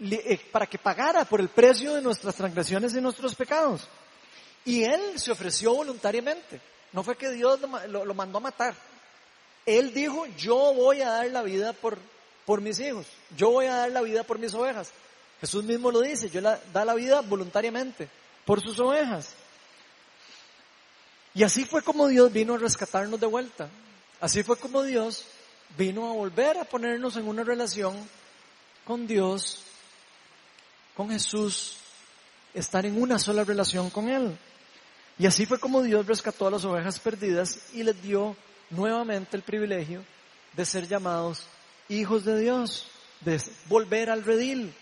eh, para que pagara por el precio de nuestras transgresiones y nuestros pecados. Y Él se ofreció voluntariamente. No fue que Dios lo, lo mandó a matar. Él dijo, yo voy a dar la vida por, por mis hijos, yo voy a dar la vida por mis ovejas. Jesús mismo lo dice, yo la, da la vida voluntariamente por sus ovejas. Y así fue como Dios vino a rescatarnos de vuelta. Así fue como Dios vino a volver a ponernos en una relación con Dios, con Jesús, estar en una sola relación con Él. Y así fue como Dios rescató a las ovejas perdidas y les dio nuevamente el privilegio de ser llamados hijos de Dios, de volver al redil,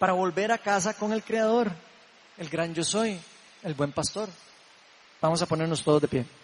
para volver a casa con el Creador, el gran yo soy, el buen pastor. Vamos a ponernos todos de pie.